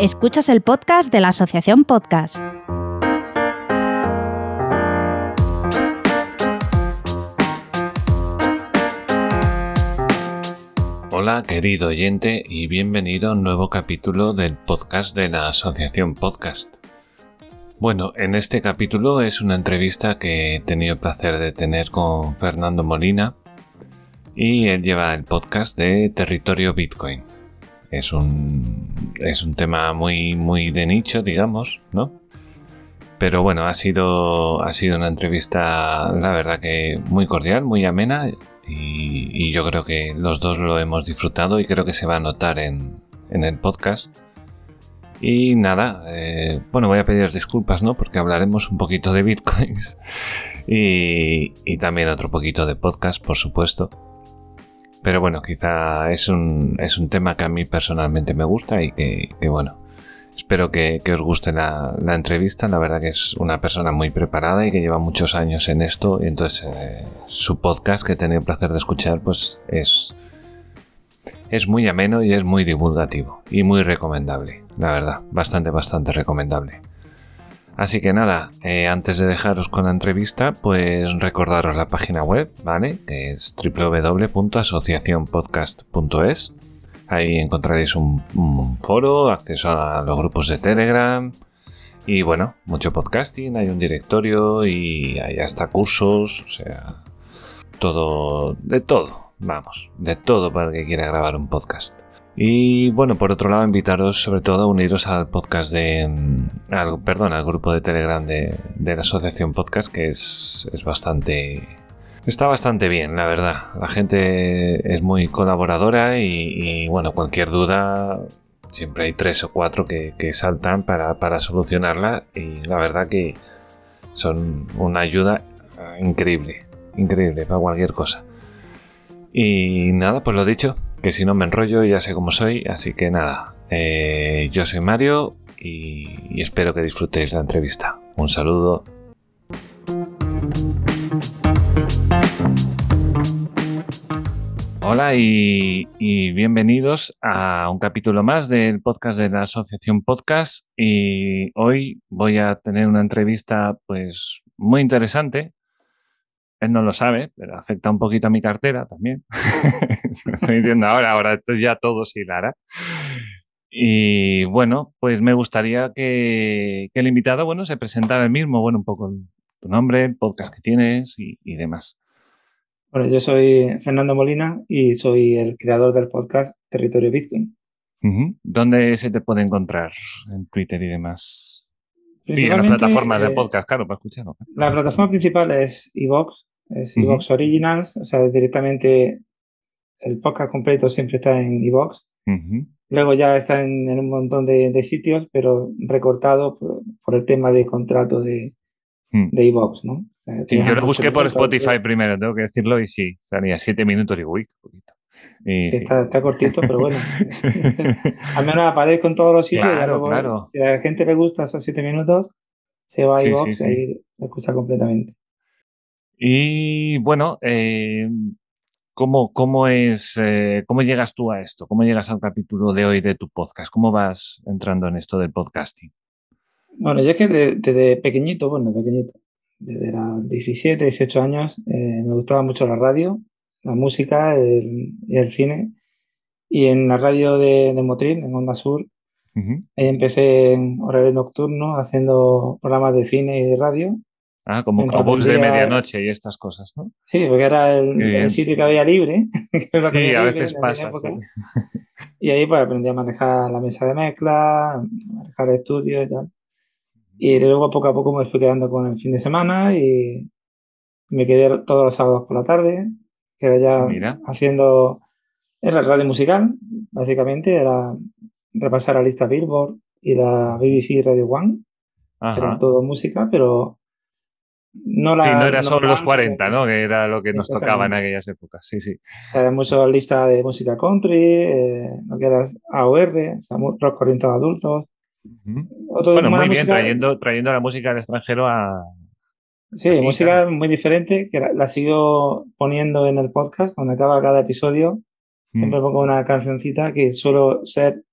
Escuchas el podcast de la Asociación Podcast. Hola querido oyente y bienvenido a un nuevo capítulo del podcast de la Asociación Podcast. Bueno, en este capítulo es una entrevista que he tenido el placer de tener con Fernando Molina y él lleva el podcast de Territorio Bitcoin. Es un, es un tema muy, muy de nicho, digamos, ¿no? Pero bueno, ha sido, ha sido una entrevista, la verdad que muy cordial, muy amena y, yo creo que los dos lo hemos disfrutado y creo que se va a notar en, el podcast. Y nada, eh, bueno, voy a pediros disculpas, ¿no? Porque hablaremos un poquito de bitcoins y, y también otro poquito de podcast, por supuesto. Pero bueno, quizá es un, es un tema que a mí personalmente me gusta y que, bueno, espero que, os guste la, entrevista. La verdad que es una persona muy preparada y que lleva muchos años en esto. Y entonces eh, su podcast que he tenido el placer de escuchar, pues es, es muy ameno y es muy divulgativo y muy recomendable. La verdad, bastante, bastante recomendable. Así que nada, eh, antes de dejaros con la entrevista, pues recordaros la página web, ¿vale? Que es www.asociacionpodcast.es. Ahí encontraréis un, foro, acceso a los grupos de Telegram y bueno, mucho podcasting, hay un directorio y hay hasta cursos, o sea, todo, de todo, vamos, de todo para el que quiera grabar un podcast. Y bueno, por otro lado, invitaros sobre todo a uniros al podcast de. Al, perdón, al grupo de Telegram de, la Asociación Podcast, que es, es bastante. Está bastante bien, la verdad. La gente es muy colaboradora y, bueno, cualquier duda, siempre hay tres o cuatro que, saltan para, para, solucionarla y la verdad que son una ayuda increíble, increíble para cualquier cosa. Y nada, pues lo dicho, que si no me enrollo ya sé cómo soy, así que nada, eh, yo soy Mario y, espero que disfrutéis la entrevista. Un saludo. Hola y, bienvenidos a un capítulo más del podcast de la Asociación Podcast y hoy voy a tener una entrevista pues muy interesante él no lo sabe, pero afecta un poquito a mi cartera también. estoy diciendo ahora, ahora esto ya todo se hilara. Y bueno, pues me gustaría que, el invitado, bueno, se presentara el mismo, bueno, un poco tu nombre, el podcast que tienes y, demás. Bueno, yo soy Fernando Molina y soy el creador del podcast Territorio Bitcoin. ¿Dónde se te puede encontrar en Twitter y demás? Y en las plataformas de eh, podcast, claro, para escucharlo. La plataforma principal es iVox, es Evox Originals, o sea, directamente el podcast completo siempre está en Evox. Luego ya está en, un montón de, sitios, pero recortado por, el tema de contrato de, mm. de Evox, ¿no? sí, yo lo busqué por Spotify primero, tengo que decirlo, y sí, salía siete minutos y uy, poquito. sí, Está, está, cortito, pero bueno. Al menos aparezco en todos los sitios. Claro, claro. Si a la gente le gusta esos siete minutos, se va a iVox y ahí lo escucha completamente. Y bueno, eh, ¿cómo, cómo, es, eh, ¿cómo llegas tú a esto? ¿Cómo llegas al capítulo de hoy de tu podcast? ¿Cómo vas entrando en esto del podcasting? Bueno, yo es que desde, pequeñito, bueno, pequeñito, desde los 17, 18 años, eh, me gustaba mucho la radio, la música y el cine. Y en la radio de, de Motril, en Onda Sur, ahí empecé en horario nocturno haciendo programas de cine y de radio. Ah, como Cowboys de medianoche y estas cosas, ¿no? Sí, porque era el, sitio que había libre. sí, a veces pasa. Y ahí pues aprendí a manejar la mesa de mezcla, a manejar estudios y tal. Y luego poco a poco me fui quedando con el fin de semana y me quedé todos los sábados por la tarde, que era ya haciendo... Era radio musical, básicamente, era repasar la lista Billboard y la BBC Radio One. Era todo música, pero no, la, no era solo los 40, ¿no? Que era lo que nos tocaba en aquellas épocas. Sí, sí. Era mucho lista de música country, eh, lo que era AOR, rock orientado a adultos. bueno, muy bien, trayendo, trayendo la música del extranjero a. Sí, música muy diferente, que la, sigo poniendo en el podcast cuando acaba cada episodio. Siempre pongo una cancioncita que suelo ser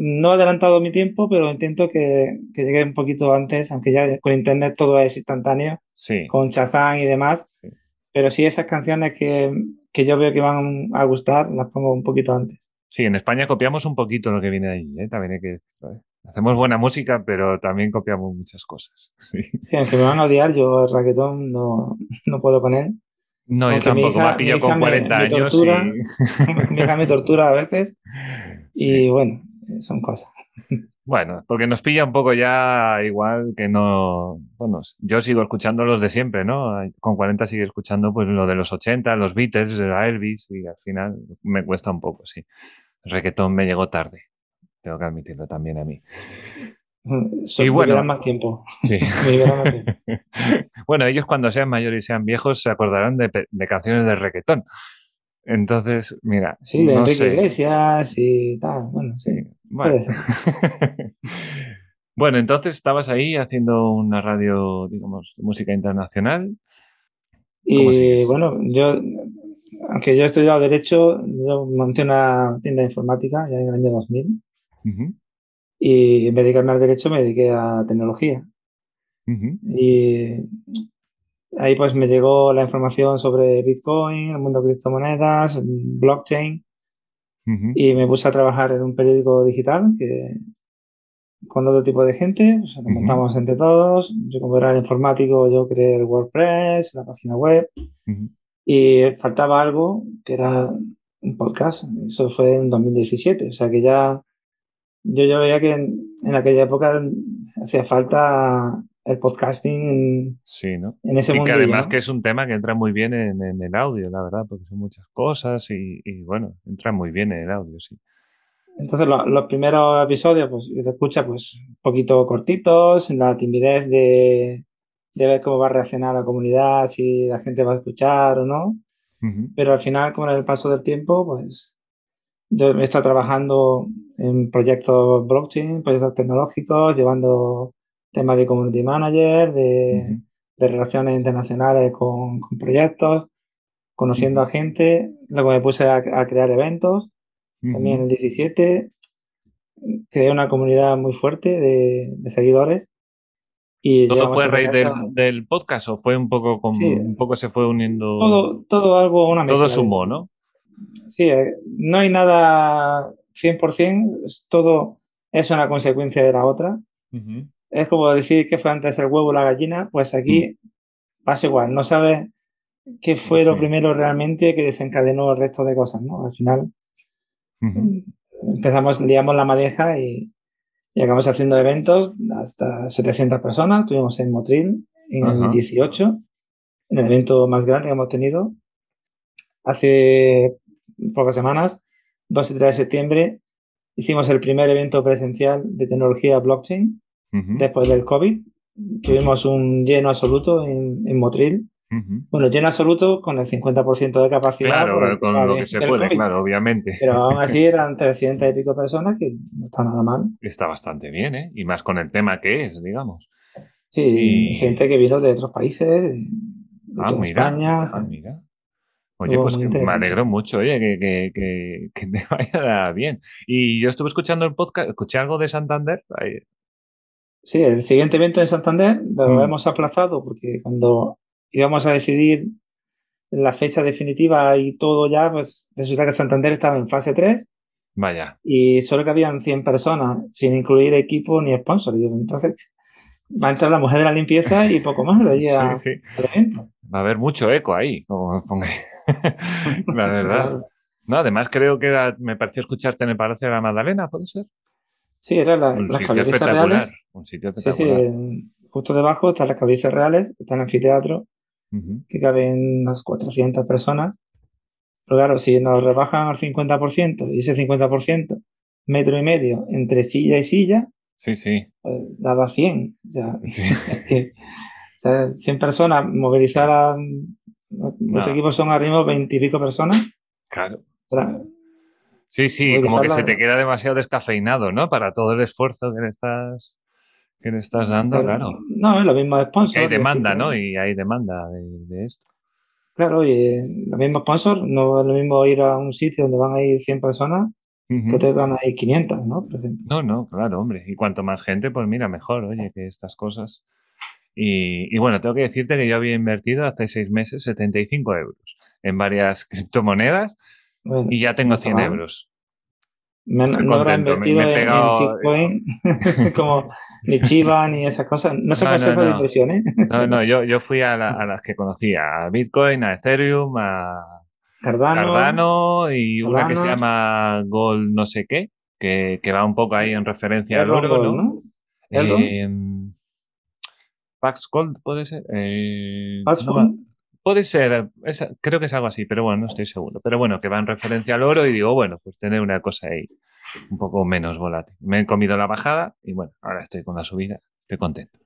no he adelantado mi tiempo, pero intento que, que llegue un poquito antes, aunque ya con internet todo es instantáneo, Sí. con Shazam y demás. Sí. Pero sí esas canciones que, que yo veo que van a gustar, las pongo un poquito antes. Sí, en España copiamos un poquito lo que viene de allí, ¿eh? también hay que decirlo. ¿eh? Hacemos buena música, pero también copiamos muchas cosas. Sí. Sí, aunque me van a odiar, yo el reggaetón no, no puedo poner. No, yo Aunque mi tampoco, hija- me hija con me- 40 me años tortura. y... Mi hija me tortura a veces y Sí. bueno, son cosas. Bueno, porque nos pilla un poco ya igual que no... Bueno, yo sigo escuchando los de siempre, ¿no? Con 40 sigue escuchando pues lo de los 80, los Beatles, a Elvis y al final me cuesta un poco, sí. El reggaetón me llegó tarde, tengo que admitirlo también a mí. So- Y bueno. más tiempo. Sí. Más tiempo. bueno, ellos cuando sean mayores y sean viejos se acordarán de, de canciones de reggaetón. Entonces, mira, Sí, de no Enrique sé. Iglesias y tal. Bueno, sí. Bueno. Bueno, entonces estabas ahí haciendo una radio, digamos, de música internacional. ¿Cómo Y bueno, yo, aunque yo he estudiado Derecho, yo monté una tienda de informática ya en el año 2000 Ujú, y en vez de dedicarme al Derecho me dediqué a tecnología. Y ahí pues me llegó la información sobre Bitcoin, el mundo de criptomonedas, blockchain ujú, y me puse a trabajar en un periódico digital que con otro tipo de gente, pues, nos montamos entre todos. Yo como era el informático, yo creé el WordPress, la página web ujú. y faltaba algo que era un podcast. Eso fue en 2017, o sea que ya yo ya veía que en, en aquella época hacía falta el podcasting en, Sí, ¿no? en ese Y que además que es un tema que entra muy bien en, en el audio, la verdad, porque son muchas cosas y, y, bueno, entra muy bien en el audio, sí. Entonces lo- los primeros episodios, pues te escucha pues un poquito cortitos, la timidez de, de ver cómo va a reaccionar la comunidad, si la gente va a escuchar o no. Ujú, Pero al final, con el paso del tiempo, pues yo he estado trabajando en proyectos blockchain, proyectos tecnológicos, llevando temas de community manager, de, ujú, de relaciones internacionales con, con proyectos, conociendo Ujú. a gente. Luego me puse a, a crear eventos, también en el 17. Creé una comunidad muy fuerte de, de seguidores. Y ¿Todo fue a raíz del, del podcast o fue un poco como, Sí. un poco se fue uniendo todo, todo algo, una todo sumó. ¿no? Sí, eh, no hay nada 100%, es todo es una consecuencia de la otra. Ujú. Es como decir que fue antes el huevo o la gallina, pues aquí pasa igual, no sabes qué fue lo primero realmente que desencadenó el resto de cosas, ¿no? Al final empezamos, liamos la madeja y, y acabamos haciendo eventos hasta 700 personas. Estuvimos en Motril en Ajá. el 18, en el evento más grande que hemos tenido. Hace pocas semanas, 2 y 3 de septiembre, hicimos el primer evento presencial de tecnología blockchain Después del COVID. Tuvimos un lleno absoluto en, en Motril. Bueno, lleno absoluto con el 50% de capacidad. Claro, con lo de- que se puede, COVID. claro, obviamente. Pero aún así eran 300 y pico personas, que no está nada mal. Está bastante bien, ¿eh? Y más con el tema que es, digamos. Sí, Y- gente que vino de otros países, de Ah, mira. España. Ah, mira. Oye, pues que me alegro mucho, oye, que, que, que, que te vaya bien. Y yo estuve escuchando el podcast, escuché algo de Santander. Ahí- Sí, el siguiente evento en Santander lo Mm. hemos aplazado porque cuando íbamos a decidir la fecha definitiva y todo ya, pues resulta que Santander estaba en fase 3 Vaya. y solo que habían 100 personas, sin incluir equipo ni sponsor. Entonces va a entrar la mujer de la limpieza y poco más de allí a- Sí, sí. al evento. Va a haber mucho eco ahí, como pongáis. La verdad. No, además creo que era- me pareció escucharte en el Palacio de la Magdalena, ¿puede ser? Sí, eran la- las cabezas reales. Un sitio Sí, sí, en- justo debajo están las cabezas reales, está el anfiteatro, Ujú. que caben unas 400 personas. Pero claro, si nos rebajan al 50% y ese 50%, metro y medio entre silla y silla, Sí, sí. pues daba 100. O sea, sí. o sea, 100 personas movilizar a... Nuestro equipo son arriba 20 y pico personas. Claro. O sea, Sí, sí, Voy a como que se te queda demasiado descafeinado, ¿no? Para todo el esfuerzo que le estás, que le estás dando, pero- claro. No, es de Que sponsor. hay es decir, demanda, ¿no? Y hay demanda de, de esto. Claro, y eh, lo mismo sponsor, no es lo mismo ir a un sitio donde van a ir 100 personas que te dan ahí 500, ¿no? No, no, claro, hombre. Y cuanto más gente, pues mira, mejor, oye, que estas cosas. Y, bueno, tengo que decirte que yo había invertido hace seis meses 75 euros en varias criptomonedas y ya tengo 100 euros. Me, no habrá invertido en, Bitcoin como ni Chiva ni esas cosas. No se no, de inversión, ¿eh? No, no, yo, yo fui a, las que conocía, a Bitcoin, a Ethereum, a Cardano, y una que se llama Gold no sé qué, que, va un poco ahí en referencia al oro, ¿no? Eh, Pax Gold puede ser. Eh, puede ser, creo que es algo así, pero bueno, no estoy seguro. Pero bueno, que va en referencia al oro y digo, bueno, pues tener una cosa ahí un poco menos volátil. Me he comido la bajada y bueno, ahora estoy con la subida, estoy contento.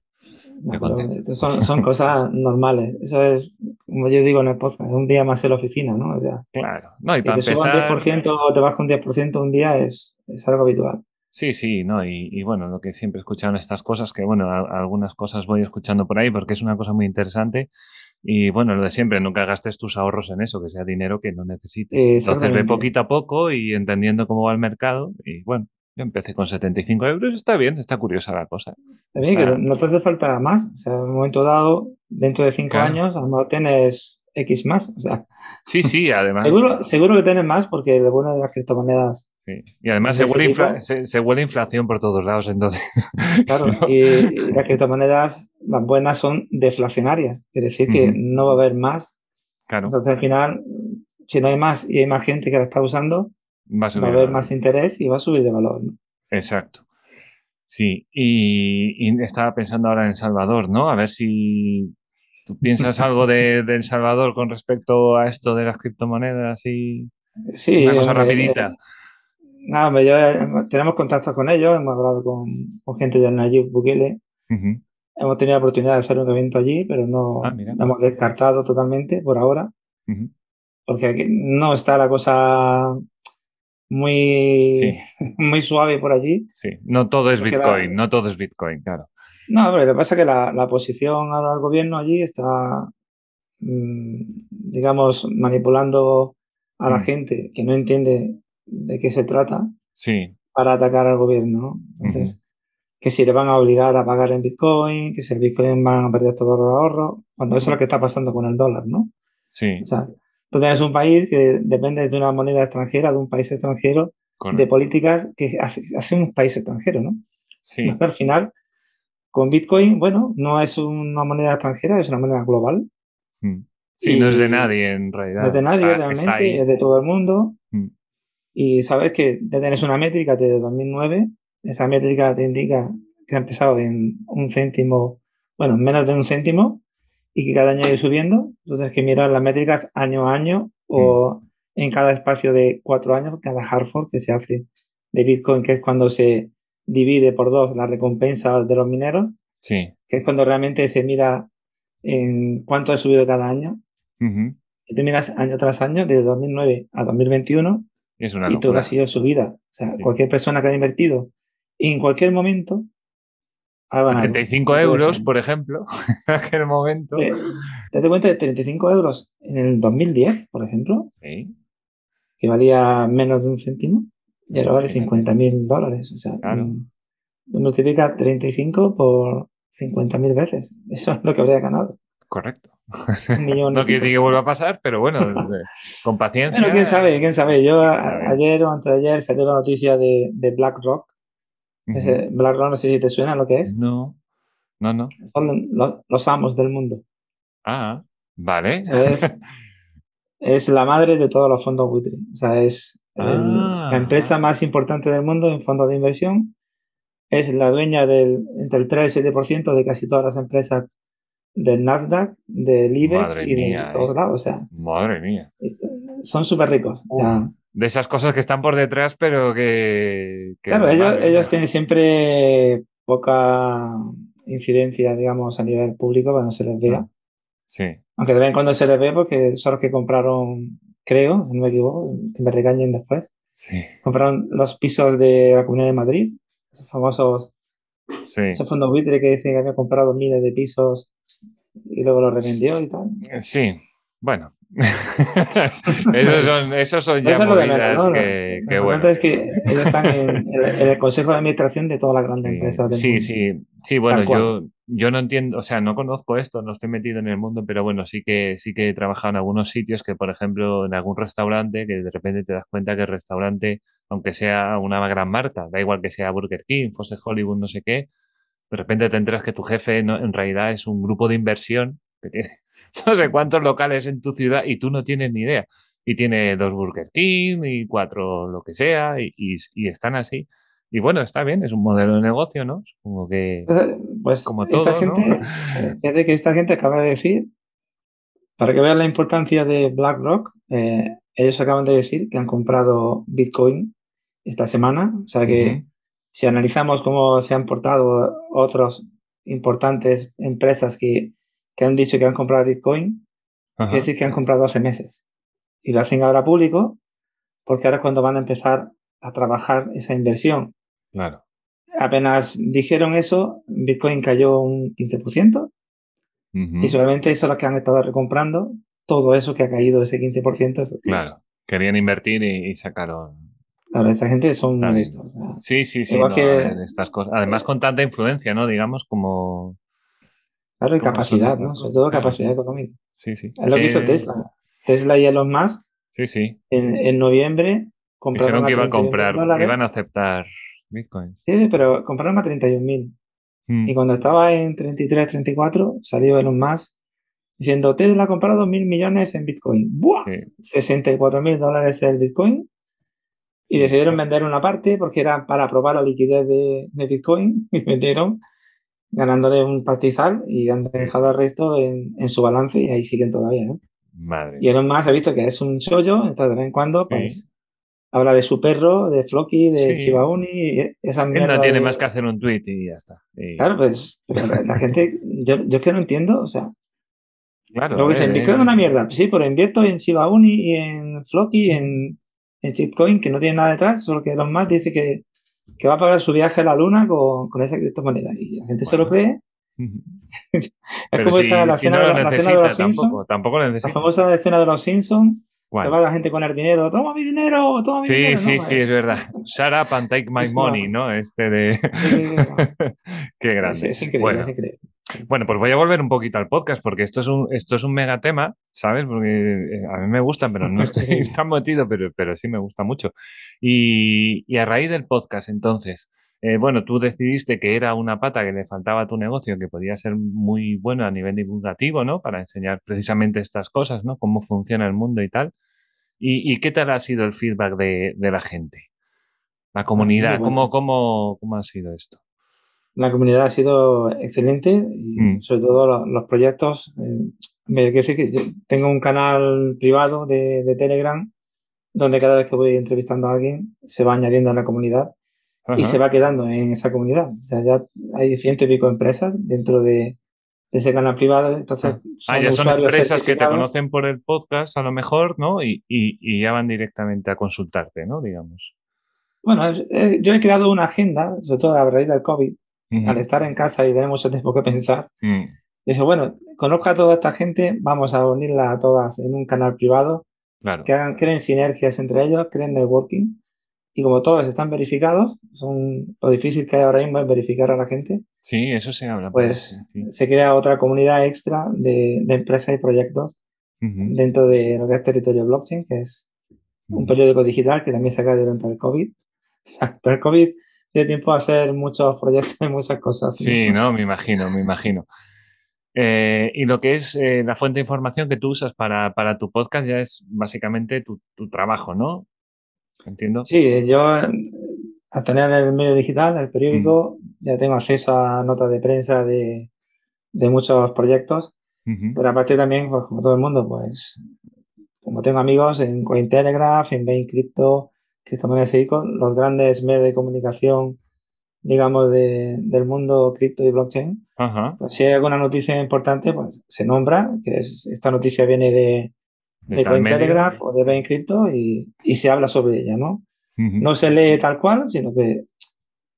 son, cosas normales. Eso es, como yo digo en el podcast, un día más en la oficina, ¿no? O sea, claro. No, y para que te empezar... 10% o te bajas un 10% un día es, es algo habitual. Sí, sí, no, y, bueno, lo que siempre he escuchado en estas cosas, que bueno, algunas cosas voy escuchando por ahí porque es una cosa muy interesante. Y bueno, lo de siempre, nunca gastes tus ahorros en eso, que sea dinero que no necesites. Entonces ve poquito a poco y entendiendo cómo va el mercado. Y bueno, yo empecé con 75 euros, está bien, está curiosa la cosa. También que no te hace falta más. O sea, en un momento dado, dentro de cinco años, a lo mejor tienes X más. O sea, sí, sí, además. seguro, seguro que tienes más porque de buena de las criptomonedas. Sí. Y además se huele, se, huele, inflación por todos lados, entonces. Claro, y, las criptomonedas, las buenas son deflacionarias. Quiere decir que no va a haber más. Claro. Entonces al final, si no hay más y hay más gente que la está usando, va a, haber más interés y va a subir de valor. ¿no? Exacto. Sí, y, y, estaba pensando ahora en Salvador, ¿no? A ver si ¿Tú piensas algo de, El Salvador con respecto a esto de las criptomonedas y sí, una cosa rapidita? Nada, yo, eh, tenemos contactos con ellos, hemos hablado con, gente de Nayib Bukele. Hemos tenido la oportunidad de hacer un evento allí, pero no ah, lo hemos descartado totalmente por ahora. Porque aquí no está la cosa muy, muy suave por allí. Sí, no todo es Bitcoin, no todo es Bitcoin, claro. No, pero lo que pasa es que la, posición al gobierno allí está, mm, digamos, manipulando a la mm. gente que no entiende de qué se trata sí. para atacar al gobierno. Entonces, que si le van a obligar a pagar en Bitcoin, que si el Bitcoin van a perder todos los ahorros, cuando eso es lo que está pasando con el dólar, ¿no? Sí. O sea, tú tienes un país que depende de una moneda extranjera, de un país extranjero, de políticas que hace, hace, un país extranjero, ¿no? Sí. al final, con Bitcoin, bueno, no es una moneda extranjera, es una moneda global. Mm. Sí, no es de nadie en realidad. No es de nadie realmente, es de todo el mundo. Mm. Y sabes que tienes una métrica desde 2009. Esa métrica te indica que ha empezado en un céntimo, bueno, menos de un céntimo, y que cada año ido subiendo. Entonces, que mirar las métricas año a año o mm. en cada espacio de cuatro años, cada hard fork que se hace de Bitcoin, que es cuando se divide por dos la recompensa de los mineros, sí. que es cuando realmente se mira en cuánto ha subido cada año. Y tú miras año tras año, desde 2009 a 2021, es una y todo ha sido subida. O sea, cualquier persona que ha invertido en cualquier momento ha ganado. 35 euros, por ejemplo, en aquel momento. ¿Te das cuenta de 35 euros en el 2010, por ejemplo? Sí. Que valía menos de un céntimo. Y ahora vale 50 mil dólares. O sea, claro. Mm, multiplica 35 por 50 mil veces. Eso es lo que habría ganado. Correcto. no quiere decir que vuelva a pasar, pero bueno, con paciencia. Bueno, quién sabe, quién sabe. Yo ayer o antes de ayer salió la noticia de, de BlackRock. BlackRock, no sé si te suena lo que es. No, no, no. Son los, amos del mundo. Ah, vale. Es, es, la madre de todos los fondos buitre. O sea, es la ah. empresa más importante del mundo en fondos de inversión. Es la dueña del entre el 3 y el 7% de casi todas las empresas del Nasdaq, del IBEX y de todos eh. lados. O sea, Madre mía. Son súper ricos. de esas cosas que están por detrás, pero que. claro, ellos, ellos tienen siempre poca incidencia, digamos, a nivel público, para no se les vea. Ah, sí. Aunque de vez en cuando se les ve porque son los que compraron creo, no me equivoco, que me regañen después. Sí. Compraron los pisos de la Comunidad de Madrid, esos famosos, sí. ese fondo buitre que dicen que había comprado miles de pisos y luego los revendió y tal. Sí, Bueno, esos son, esos son ya movidas que, que bueno. es que ellos están en, el consejo de administración de todas las grandes empresas. Sí, sí, sí, bueno, yo, yo no entiendo, o sea, no conozco esto, no estoy metido en el mundo, pero bueno, sí que sí que he trabajado en algunos sitios que, por ejemplo, en algún restaurante, que de repente te das cuenta que el restaurante, aunque sea una gran marca, da igual que sea Burger King, Fosse Hollywood, no sé qué, de repente te enteras que tu jefe no, en realidad es un grupo de inversión que tiene no sé cuántos locales en tu ciudad y tú no tienes ni idea. Y tiene dos Burger King y cuatro lo que sea y, y, están así. Y bueno, está bien, es un modelo de negocio, ¿no? Supongo que... Pues como todo, esta gente, fíjate que esta gente acaba de decir, para que vean la importancia de BlackRock, eh, ellos acaban de decir que han comprado Bitcoin esta semana. O sea que si analizamos cómo se han portado otras importantes empresas que que han dicho que han comprado Bitcoin, quiere decir que han comprado hace meses. Y lo hacen ahora público, porque ahora es cuando van a empezar a trabajar esa inversión. Claro. Apenas dijeron eso, Bitcoin cayó un 15%, y solamente eso es lo que han estado recomprando, todo eso que ha caído ese 15%. claro, querían invertir y, sacaron. Claro, esta gente son claro. sí, sí, sí. estas cosas. Además, con tanta influencia, ¿no? Digamos, como Claro, y capacidad, ¿no? Sobre todo capacidad económica. Sí, sí. Es lo que hizo Tesla. Tesla y Elon Musk. Sí, sí. En, en noviembre compraron. Dijeron que iban a comprar, que iban a aceptar Bitcoin. Sí, pero compraron a 31.000. Mm. Y cuando estaba en 33, 34, salió Elon Musk diciendo: Tesla ha comprado mil millones en Bitcoin. ¡Buah! Sí. 64.000 dólares el Bitcoin. Y decidieron vender una parte porque era para probar la liquidez de, de Bitcoin. Y vendieron ganándole un pastizal y han dejado el resto en, en, su balance y ahí siguen todavía, ¿no? Madre. Y Elon Musk ha visto que es un chollo, entonces de vez en cuando, pues, habla de su perro, de Floki, de sí. Chiba Uni, esa Él no tiene más que hacer un tweet y ya está. Y... Claro, pues, la, gente, yo, yo es que no entiendo, o sea, Claro. Luego dicen, Bitcoin es una mierda. Sí, pero invierto en Shiba Uni y en Floki, en, en Bitcoin, que no tiene nada detrás, solo que Elon Musk dice que que va a pagar su viaje a la luna con, con esa criptomoneda. Y la gente bueno. se lo cree. es Pero como si, esa la, si cena, no la cena de los Simpsons. Tampoco necesita. La famosa escena de los Simpsons. Que va la gente con el dinero, toma mi dinero, toma mi sí, dinero. Sí, no, sí, es verdad. Shut up and take my money, ¿no? Este de. Sí, sí, Qué grande. Es, es increíble, bueno. es increíble. Bueno, pues voy a volver un poquito al podcast porque esto es un, esto es un mega tema, ¿sabes? Porque eh, a mí me gustan, pero no estoy tan metido, pero, pero sí me gusta mucho. Y, y a raíz del podcast, entonces, eh, bueno, tú decidiste que era una pata que le faltaba a tu negocio, que podía ser muy bueno a nivel divulgativo, ¿no? Para enseñar precisamente estas cosas, ¿no? Cómo funciona el mundo y tal. ¿Y, y qué tal ha sido el feedback de, de la gente? La comunidad, bueno. ¿cómo, cómo, ¿cómo ha sido esto? La comunidad ha sido excelente y mm. sobre todo los, los proyectos. Eh, me quiero decir que yo tengo un canal privado de, de, Telegram donde cada vez que voy entrevistando a alguien se va añadiendo a la comunidad Ajá. y se va quedando en esa comunidad. O sea, ya hay ciento y pico empresas dentro de, de ese canal privado. Entonces, son ah, ya son empresas que te conocen por el podcast a lo mejor, ¿no? Y, y, y ya van directamente a consultarte, ¿no? Digamos. Bueno, eh, yo he creado una agenda, sobre todo a raíz del COVID, Al estar en casa y tener mucho tiempo que pensar. Mm. Dice, bueno, conozco a toda esta gente, vamos a unirla a todas en un canal privado, claro. que hagan, creen sinergias entre ellos, creen networking, y como todos están verificados, son lo difícil que hay ahora mismo es verificar a la gente. Sí, eso se habla. Pues sí. se crea otra comunidad extra de, de empresas y proyectos uh -huh. dentro de lo que es territorio blockchain, que es un periódico digital que también se crea durante el COVID. Durante el COVID de tiempo a hacer muchos proyectos y muchas cosas. Sí, no, me imagino, me imagino. Eh, y lo que es eh, la fuente de información que tú usas para, para tu podcast ya es básicamente tu, tu, trabajo, ¿no? Entiendo. Sí, yo al tener el medio digital, el periódico, mm. ya tengo acceso a notas de prensa de, de muchos proyectos, uh -huh. pero aparte también, pues como todo el mundo, pues como tengo amigos en Cointelegraph, en Bain Crypto, Criptomonedas y los grandes medios de comunicación digamos, de, del mundo cripto y blockchain, Ajá. Pues si hay alguna noticia importante, pues se nombra, que es, esta noticia viene de, de, de Cointelegraph o de Bain Crypto y, y, se habla sobre ella, ¿no? Uh -huh. No se lee tal cual, sino que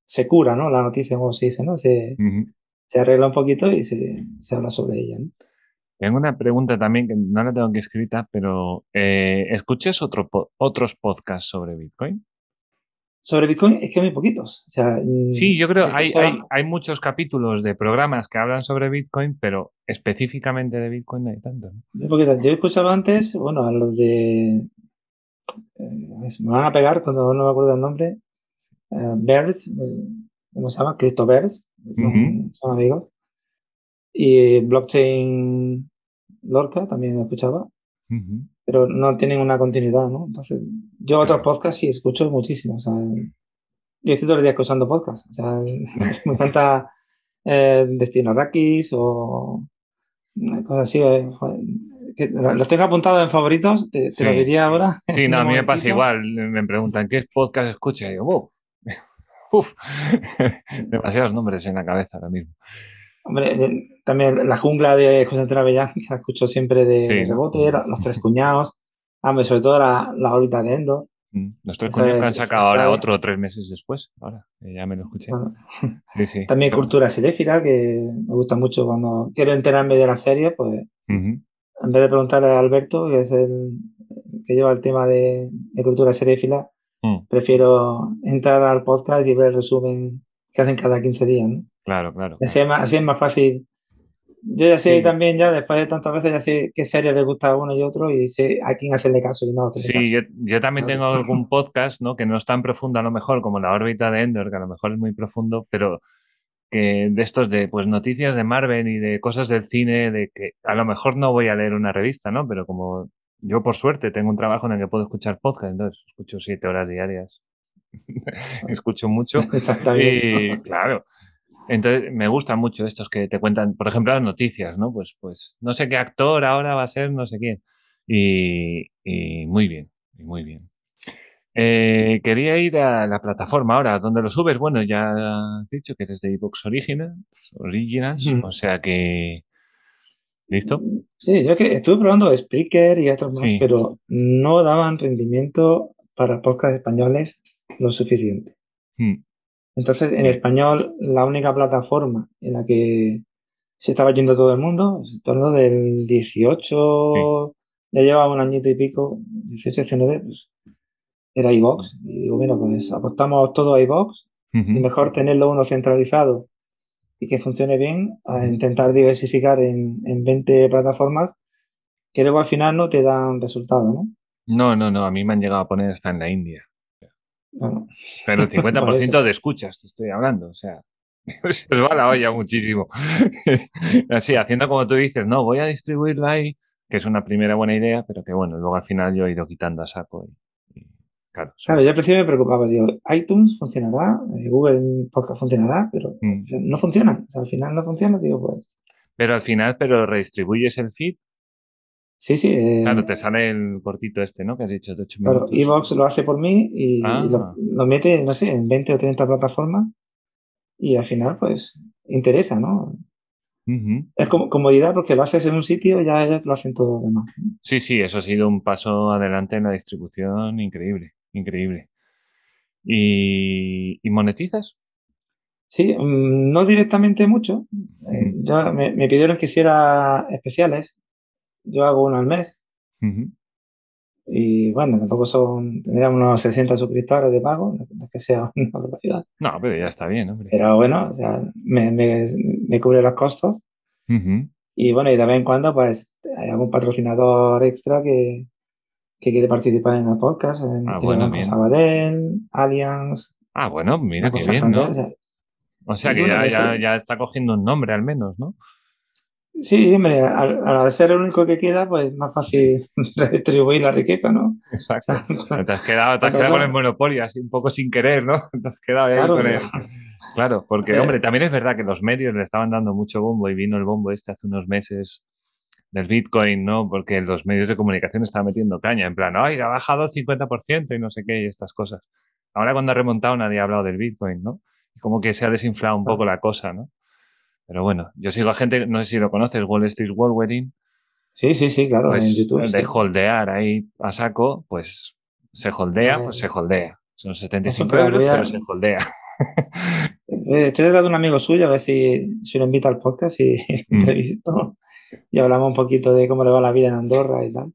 se cura, ¿no? La noticia, como se dice, ¿no? Se, uh -huh. se arregla un poquito y se, se habla sobre ella, ¿no? Tengo una pregunta también que no la tengo aquí escrita, pero eh, ¿escuchas otro otros podcasts sobre Bitcoin? Sobre Bitcoin es que hay muy poquitos. Mm, sí, yo creo que hay, hay, hay, muchos capítulos de programas que hablan sobre Bitcoin, pero específicamente de Bitcoin no hay tanto. Yo he escuchado antes, bueno, a los de... Eh, me van a pegar cuando no me acuerdo el nombre. Uh, Bears, ¿cómo se llama? Cristo Bears, son, son amigos. Y Blockchain Lorca también escuchaba, pero no tienen una continuidad, ¿no? Entonces, yo otros podcasts sí escucho muchísimo. O sea, yo estoy todo el día escuchando podcasts. O sea, me encanta eh, Destino Rakis o cosas así. Eh, los tengo apuntados en favoritos, te, lo diría ahora. Sí, no, a mí me pasa igual. Me preguntan qué podcast escucha y yo, uf, demasiados nombres en la cabeza ahora mismo. Hombre, también la jungla de José Antonio Avellán, que se escuchó siempre de, rebote, los tres cuñados, hombre, sobre todo la, la órbita de Endo. Mm, los tres cuñados que han sacado ahora otro tres meses después, ahora, ya me lo escuché. sí, sí. También cultura seréfila, que me gusta mucho cuando quiero enterarme de la serie, pues en vez de preguntarle a Alberto, que es el que lleva el tema de, cultura seréfila, mm. prefiero entrar al podcast y ver el resumen que hacen cada 15 días, ¿no? Claro, claro. Así es, más, es más fácil. Yo ya sé también, ya después de tantas veces, ya sé qué serie le gusta a uno y otro y sé a quién hacerle caso y no hacerle sí, caso. Yo, yo, también tengo algún podcast, ¿no? Que no es tan profundo a lo mejor como la órbita de Endor, que a lo mejor es muy profundo, pero que de estos de pues noticias de Marvel y de cosas del cine, de que a lo mejor no voy a leer una revista, ¿no? Pero como yo por suerte tengo un trabajo en el que puedo escuchar podcast, entonces escucho siete horas diarias. escucho mucho. y claro. Entonces, me gustan mucho estos que te cuentan, por ejemplo, las noticias, ¿no? Pues, pues no sé qué actor ahora va a ser no sé quién. Y, muy bien, muy bien. Eh, quería ir a la plataforma ahora, donde lo subes. Bueno, ya has dicho que eres de iVoox Originals, Originals o sea que... ¿Listo? Sí, yo que estuve probando Spreaker y otros más, pero no daban rendimiento para podcasts españoles lo suficiente. Hmm. Entonces, en español, la única plataforma en la que se estaba yendo todo el mundo, en torno del 18, ya llevaba un añito y pico, 18, 19, pues era iVox. Y digo, bueno, pues aportamos todo a iVox y mejor tenerlo uno centralizado y que funcione bien a intentar diversificar en, en 20 plataformas que luego al final no te dan resultado, ¿no? No, no, no, a mí me han llegado a poner hasta en la India. Pero el 50% de escuchas, te estoy hablando, o sea, se os va la olla muchísimo. Así, haciendo como tú dices, no, voy a distribuirlo ahí, que es una primera buena idea, pero que bueno, luego al final yo he ido quitando a saco. Y, claro, claro, yo al principio me preocupaba, digo, iTunes funcionará, eh, Google Podcast funcionará, pero mm. no funciona. O sea, al final no funciona, digo, pues. Pero al final, pero redistribuyes el feed Sí, sí. Eh, claro, te sale el cortito este, ¿no? Que has dicho de 8 minutos. Claro, Evox lo hace por mí y, ah. lo, mete, no sé, en 20 o 30 plataformas y al final, pues, interesa, ¿no? Es como comodidad porque lo haces en un sitio y ya ellos lo hacen todo lo demás. Sí, sí, eso ha sido un paso adelante en la distribución increíble, increíble. ¿Y, monetizas? Sí, mm, no directamente mucho. Eh, me, me, pidieron que hiciera especiales yo hago uno al mes. Y bueno, tampoco son, tendríamos unos 60 suscriptores de pago, no es que sea una barbaridad. No, pero ya está bien, hombre. Pero bueno, o sea, me, me, me cubre los costos. Y bueno, y de vez en cuando, pues, hay algún patrocinador extra que, que quiere participar en el podcast. ah, bueno, bien. Abadel, Allianz. Ah, bueno, mira qué bien, ¿no? O sea, que ya, ya, ya, está cogiendo un nombre al menos, ¿no? Sí, hombre, al, ser el único que queda, pues más fácil redistribuir la riqueza, ¿no? Exacto. te has quedado, te has quedado con el monopolio, así un poco sin querer, ¿no? Te has quedado ahí claro, con. Claro, porque, hombre, también es verdad que los medios le estaban dando mucho bombo y vino el bombo este hace unos meses del Bitcoin, ¿no? Porque los medios de comunicación estaban metiendo caña, en plan, ¡ay, ha bajado 50% y no sé qué, y estas cosas. Ahora cuando ha remontado nadie ha hablado del Bitcoin, ¿no? Y como que se ha desinflado un poco la cosa, ¿no? Pero bueno, yo sigo a gente, no sé si lo conoces, Wall Street World Wedding. Sí, sí, sí, claro, pues en YouTube. El de holdear ahí a saco, pues se holdea, pues se holdea. Son 75 euros, pero se holdea. Eh, estoy de un amigo suyo a ver si, si lo invita al podcast y mm. entrevisto. y hablamos un poquito de cómo le va la vida en Andorra y tal.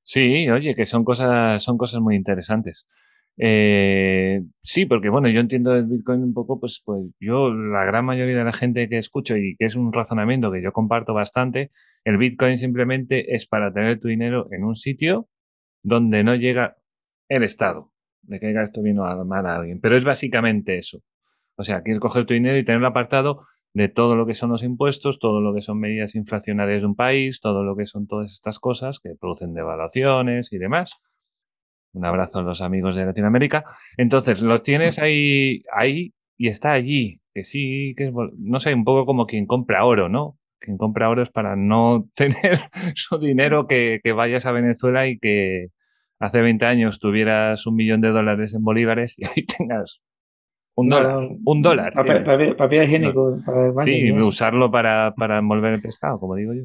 Sí, oye, que son cosas, son cosas muy interesantes. Eh, sí, porque bueno, yo entiendo el Bitcoin un poco, pues, pues yo, la gran mayoría de la gente que escucho y que es un razonamiento que yo comparto bastante, el Bitcoin simplemente es para tener tu dinero en un sitio donde no llega el Estado, de que esto bien o mal a alguien. Pero es básicamente eso. O sea, quieres coger tu dinero y tenerlo apartado de todo lo que son los impuestos, todo lo que son medidas inflacionarias de un país, todo lo que son todas estas cosas que producen devaluaciones y demás. Un abrazo a los amigos de Latinoamérica. Entonces, lo tienes ahí, ahí y está allí. Que sí, que es, no sé, un poco como quien compra oro, ¿no? Quien compra oro es para no tener su dinero que, que vayas a Venezuela y que hace 20 años tuvieras un millón de dólares en bolívares y ahí tengas un dólar. un dólar. Papel, higiénico. Para sí, usarlo para, para envolver el pescado, como digo yo.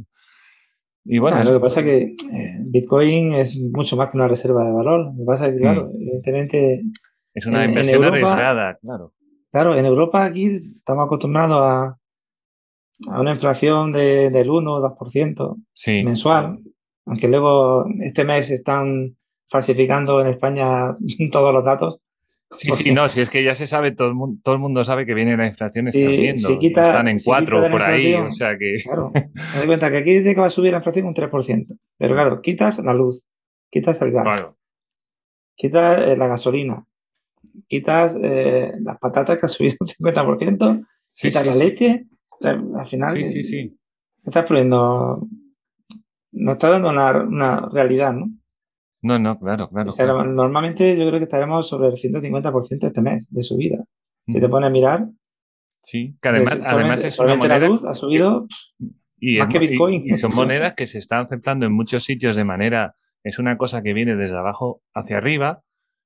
Y bueno, lo que pasa es que eh, Bitcoin es mucho más que una reserva de valor. Lo que pasa es que, claro, mm. evidentemente. Es una inversión arriesgada, claro. Claro, en Europa aquí estamos acostumbrados a, a una inflación de, del 1 o 2% mensual. Aunque luego este mes están falsificando en España todos los datos. Sí, sí, no, si es que ya se sabe, todo el mundo, todo el mundo sabe que viene la inflación está viendo, están en 4 por ahí, o sea que... Claro, me doy cuenta que aquí dice que va a subir la inflación un 3%, pero claro, quitas la luz, quitas el gas, claro. quitas eh, la gasolina, quitas eh, las patatas que ha subido un 50%, quitas la leche, o sea, al final... Sí, sí, sí. Estás poniendo... Nos está dando una, una realidad, ¿no? No, no, claro, claro, Normalmente yo creo que estaremos sobre el 150% este mes de subida. Si te pones a mirar. Sí, que además, además es una moneda. La luz ha subido y más que Bitcoin. Y, son monedas que se están aceptando en muchos sitios de manera. Es una cosa que viene desde abajo hacia arriba,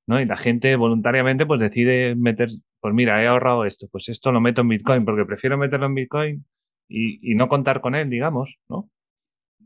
¿no? Y la gente voluntariamente pues decide meter. Pues mira, he ahorrado esto, pues esto lo meto en Bitcoin, porque prefiero meterlo en Bitcoin y, y no contar con él, digamos, ¿no?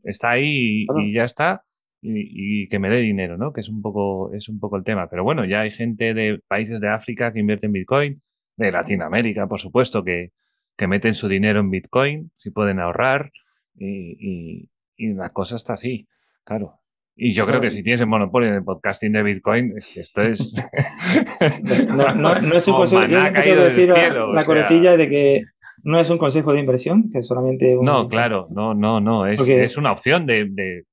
Está ahí y ya está y, que me dé dinero, ¿no? Que es un poco, es un poco el tema. Pero bueno, ya hay gente de países de África que invierte en Bitcoin, de Latinoamérica, por supuesto, que, que meten su dinero en Bitcoin, si pueden ahorrar, y, y, la cosa está así, claro. Y yo creo que si tienes el monopolio en el podcasting de Bitcoin, es esto es. no, es un consejo. Yo decir la coletilla de que no es un consejo de inversión, que solamente. No, claro, no, no, no. Es, es una opción de, de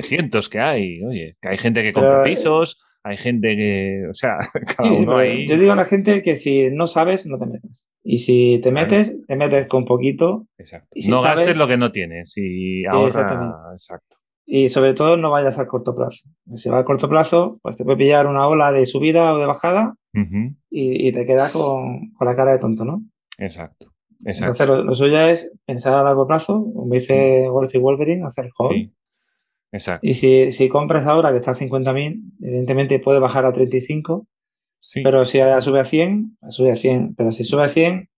cientos que hay. Oye, que hay gente que compra pisos, hay gente que, o sea, cada uno ahí. Yo digo a la gente que si no sabes, no te metas. Y si te metes, te metes con poquito. Exacto. Y no gastes lo que no tienes y ahorra. Exacto. Y sobre todo no vayas al corto plazo. Si vas a corto plazo, pues te puede pillar una ola de subida o de bajada y, te quedas con, con, la cara de tonto, ¿no? Exacto. Entonces lo, suyo es pensar a largo plazo, como dice Wolf Wolverine, hacer hold. Exacto. Y si, si compras ahora que está a 50.000, evidentemente puede bajar a 35. Sí. Pero si sube a 100, sube a 100. Pero si sube a 100,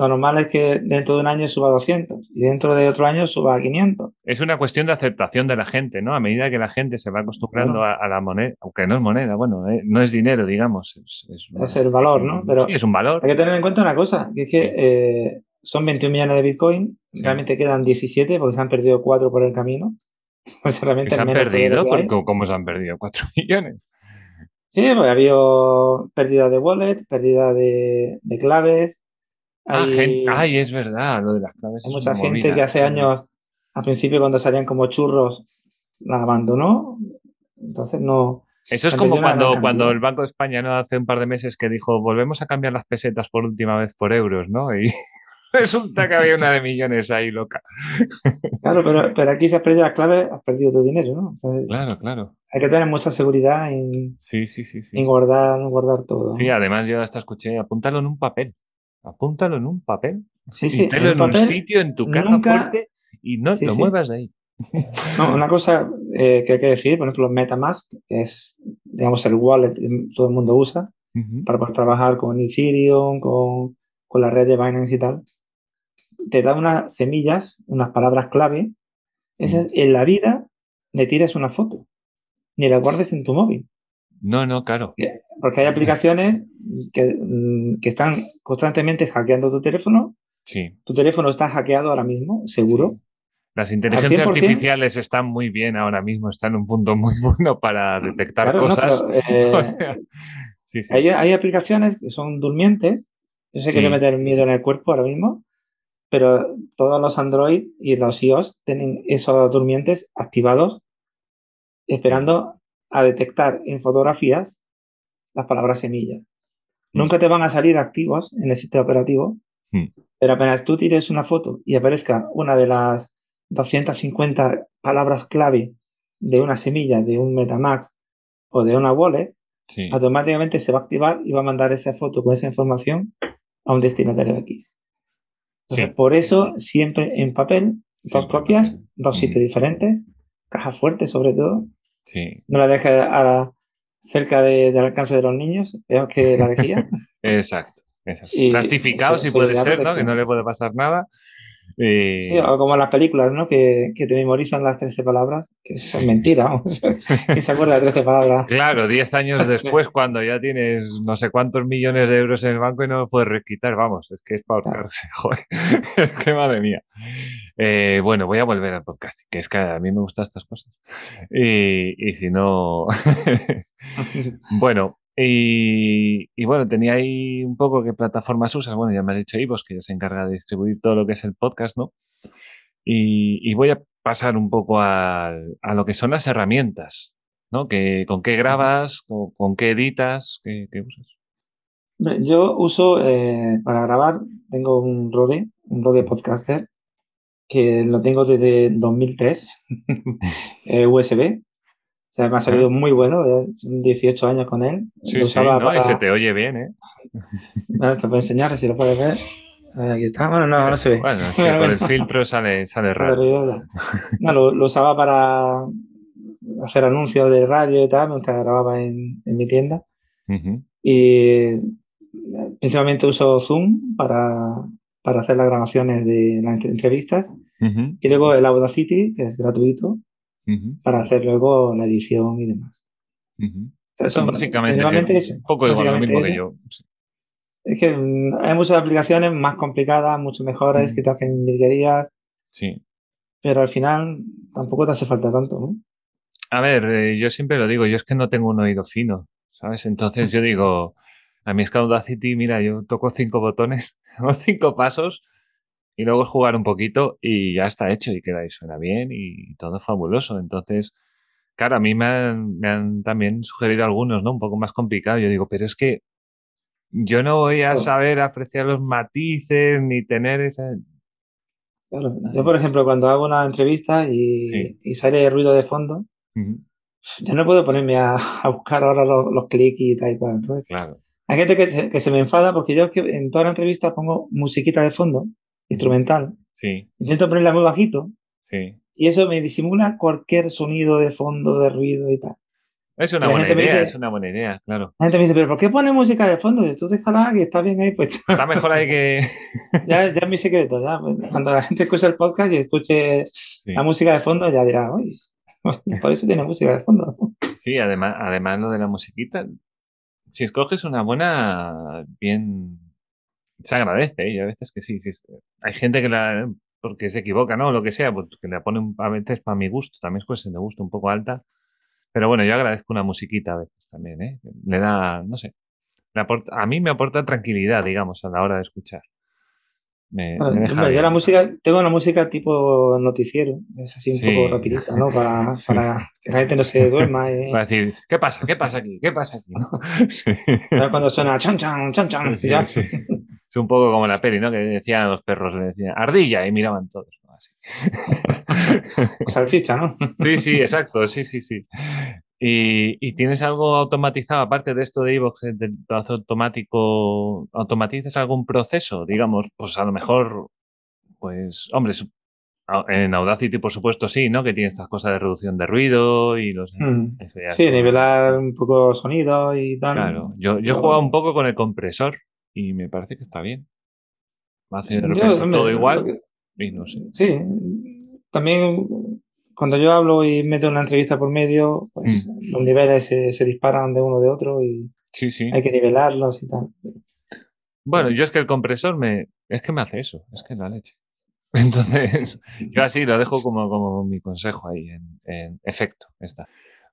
lo normal es que dentro de un año suba a 200 y dentro de otro año suba a 500. Es una cuestión de aceptación de la gente, ¿no? A medida que la gente se va acostumbrando a, la moneda, aunque no es moneda, bueno, eh, no es dinero, digamos. Es, es, el valor, ¿no? Pero sí, es un valor. Hay que tener en cuenta una cosa, que es que eh, son 21 millones de Bitcoin, realmente quedan 17 porque se han perdido 4 por el camino. Pues se han perdido, ¿cómo se han perdido? ¿4 millones? Sí, pues ha habido pérdida de wallet, pérdida de, claves. Ah, ay, es verdad, lo de las claves. Hay mucha gente que hace años, al principio cuando salían como churros, la abandonó. Entonces no. Eso es como cuando, cuando el Banco de España ¿no? hace un par de meses que dijo volvemos a cambiar las pesetas por última vez por euros, ¿no? Y Resulta que había una de millones ahí loca. Claro, pero, pero aquí si has perdido la clave, has perdido tu dinero, ¿no? claro, claro. Hay que tener mucha seguridad en, sí, sí, sí, sí. en guardar, guardar todo. Sí, además yo hasta escuché, apúntalo en un papel. Apúntalo en un papel. Sí, sí. en, en un sitio, en tu caja fuerte y no lo muevas de ahí. No, una cosa eh, que hay que decir, por ejemplo, MetaMask, que es, digamos, el wallet que todo el mundo usa para poder trabajar con Ethereum, con, con la red de Binance y tal te da unas semillas, unas palabras clave, esas mm. en la vida le tiras una foto, ni la guardes en tu móvil. No, no, claro. Porque hay aplicaciones que, mm, que están constantemente hackeando tu teléfono. Sí. Tu teléfono está hackeado ahora mismo, seguro. Las inteligencias artificiales están muy bien ahora mismo, están en un punto muy bueno para detectar cosas. Eh, hay, aplicaciones que son durmientes. Yo sé que voy a meter miedo en el cuerpo ahora mismo, pero todos los Android y los iOS tienen esos durmientes activados, esperando a detectar en fotografías las palabras semillas. Mm. Nunca te van a salir activos en el sistema operativo, mm. pero apenas tú tires una foto y aparezca una de las 250 palabras clave de una semilla, de un Metamax o de una wallet, automáticamente se va a activar y va a mandar esa foto con esa información a un destinatario X. por eso, siempre en papel, dos copias, dos sitios diferentes, caja fuerte sobre todo. No la dejes cerca del alcance de los niños, peor que la lejía. exacto. exacto. Plastificado si puede ser, ¿no? Que no le puede pasar nada. Sí, o como las películas, ¿no? Que, que te memorizan las 13 palabras, que es mentira, que se acuerda de 13 palabras. Claro, 10 años después, cuando ya tienes no sé cuántos millones de euros en el banco y no lo puedes requitar, vamos, es que es para ahorcarse, joder, es que madre mía. Eh, bueno, voy a volver al podcast, que es que a mí me gustan estas cosas. Y, y si no... bueno, y, bueno, tenía ahí un poco qué plataformas usas. Bueno, ya me ha dicho Ivos que se encarga de distribuir todo lo que es el podcast, ¿no? Y, voy a pasar un poco a, lo que son las herramientas, ¿no? Que, ¿Con qué grabas? ¿Con, qué editas? ¿Qué, usas? Yo uso eh, para grabar, tengo un Rode, un Rode Podcaster, que lo tengo desde 2003, USB. Sea, me ha salido muy bueno, 18 años con él. Sí, sí, no, y se te oye bien, ¿eh? Bueno, te puedo enseñar si lo puedes ver. Aquí está. Bueno, no, no se ve. Bueno, sí, con el filtro sale, sale raro. No, lo, usaba para hacer anuncios de radio y tal, mientras grababa en, en mi tienda. Y principalmente uso Zoom para, para hacer las grabaciones de las entrevistas. Y luego el Audacity, que es gratuito, para hacer luego la edición y demás. básicamente un poco igual lo mismo que yo. Es que mm, hay muchas aplicaciones más complicadas, mucho mejores, que te hacen virguerías. Sí. Pero al final tampoco te hace falta tanto, ¿no? A ver, eh, yo siempre lo digo, yo es que no tengo un oído fino, ¿sabes? Entonces yo digo, a mí es que Audacity, mira, yo toco cinco botones, o cinco pasos y luego jugar un poquito y ya está hecho y queda ahí, suena bien y todo fabuloso. Entonces, claro, a mí me han, también sugerido algunos, ¿no? Un poco más complicado. Yo digo, pero es que yo no voy a saber apreciar los matices ni tener esa... Yo, por ejemplo, cuando hago una entrevista y, y sale ruido de fondo, yo no puedo ponerme a, buscar ahora los, clics y tal y cual. Entonces, claro. Hay gente que se, que se me enfada porque yo en toda la entrevista pongo musiquita de fondo instrumental. Sí. Intento ponerla muy bajito. Sí. Y eso me disimula cualquier sonido de fondo, de ruido y tal. Es una buena idea, es una buena idea, claro. La gente me dice, pero ¿por qué pone música de fondo? Y tú déjala que está bien ahí, pues. Está mejor ahí que. ya, ya es mi secreto, ya. Cuando la gente escucha el podcast y escuche la música de fondo, ya dirá, uy, por eso tiene música de fondo. Sí, además, además lo de la musiquita, si escoges una buena, bien se agradece, ¿eh? y a veces que sí, sí, hay gente que la, porque se equivoca, ¿no? Lo que sea, pues que le pone a veces para mi gusto, también es cuestión de gusto un poco alta. Pero bueno, yo agradezco una musiquita a veces también, ¿eh? Le da, no sé, a mí me aporta tranquilidad, digamos, a la hora de escuchar. Me, yo la música, tengo una música tipo noticiero, es así un poco rapidita, ¿no? Para, para, que la gente no se duerma. Eh. Para decir, ¿qué pasa? ¿Qué pasa aquí? ¿Qué pasa aquí? Sí. Cuando suena chan chan, chan chan, sí, sí. Es un poco como la peli, ¿no? Que decían a los perros, le decían ardilla y miraban todos. ¿no? Así. Salchicha, ¿no? Sí, sí, exacto, sí, sí, sí. ¿Y, tienes algo automatizado, aparte de esto de Evox, de hace automático, automatizas algún proceso? Digamos, pues a lo mejor, pues, hombre, en Audacity, por supuesto, sí, ¿no? Que tiene estas cosas de reducción de ruido y los... Mm. Sí, nivelar un poco sonido y tal. Claro, yo, yo he jugado un poco con el compresor y me parece que está bien. Hace de repente todo igual y no sé. Sí, también cuando yo hablo y meto una entrevista por medio, pues mm. los niveles se, disparan de uno de otro y sí, sí. hay que nivelarlos y tal. Bueno, yo es que el compresor me es que me hace eso, es que la leche. Entonces, yo así lo dejo como, como mi consejo ahí, en, efecto, está.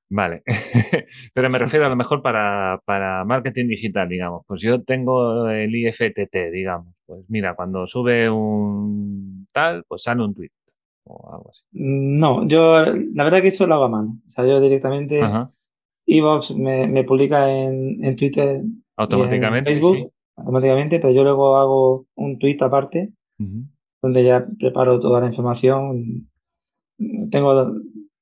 Vale, pero me refiero a lo mejor para, para, marketing digital, digamos. Pues yo tengo el IFTT, digamos. Pues mira, cuando sube un tal, pues sale un tweet o algo así. No, yo la verdad que eso lo hago a mano. O sea, yo directamente, Evox me, me, publica en, en Twitter. Automáticamente, en Facebook, Automáticamente, pero yo luego hago un tweet aparte donde ya preparo toda la información. Tengo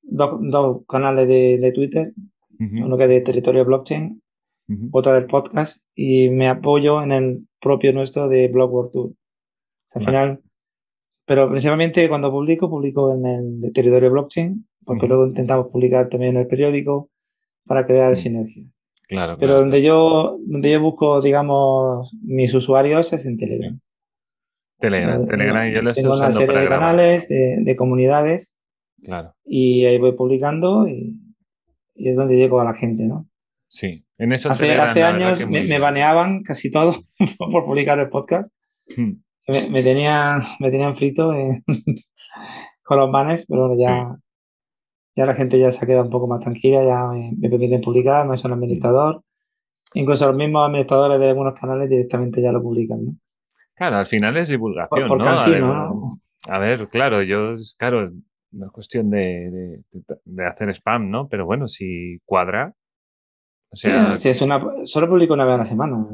dos, canales de, Twitter, uno que es de territorio blockchain, otro del podcast, y me apoyo en el propio nuestro de Blog World Tour. Al final, pero principalmente cuando publico, publico en el de territorio blockchain, porque luego intentamos publicar también en el periódico para crear sinergia. Claro, Pero donde yo donde yo busco, digamos, mis usuarios es en Telegram. Telegram, Telegram, yo lo estoy Tengo una serie de canales, de, comunidades. Claro. Y ahí voy publicando y, es donde llego a la gente, ¿no? Sí. En eso hace, hace años me, baneaban casi todo por publicar el podcast. Hmm. Me, tenían, me tenían frito con los banes, pero ya, ya la gente ya se ha quedado un poco más tranquila, ya me, permiten publicar, me son administrador. Incluso los mismos administradores de algunos canales directamente ya lo publican, ¿no? Claro, al final es divulgación, por, ¿no? a, ver, ¿no? a ver, claro, yo, claro, no es cuestión de, de, hacer spam, ¿no? Pero bueno, si cuadra. O sea, sí, es una, solo publico una vez a la semana.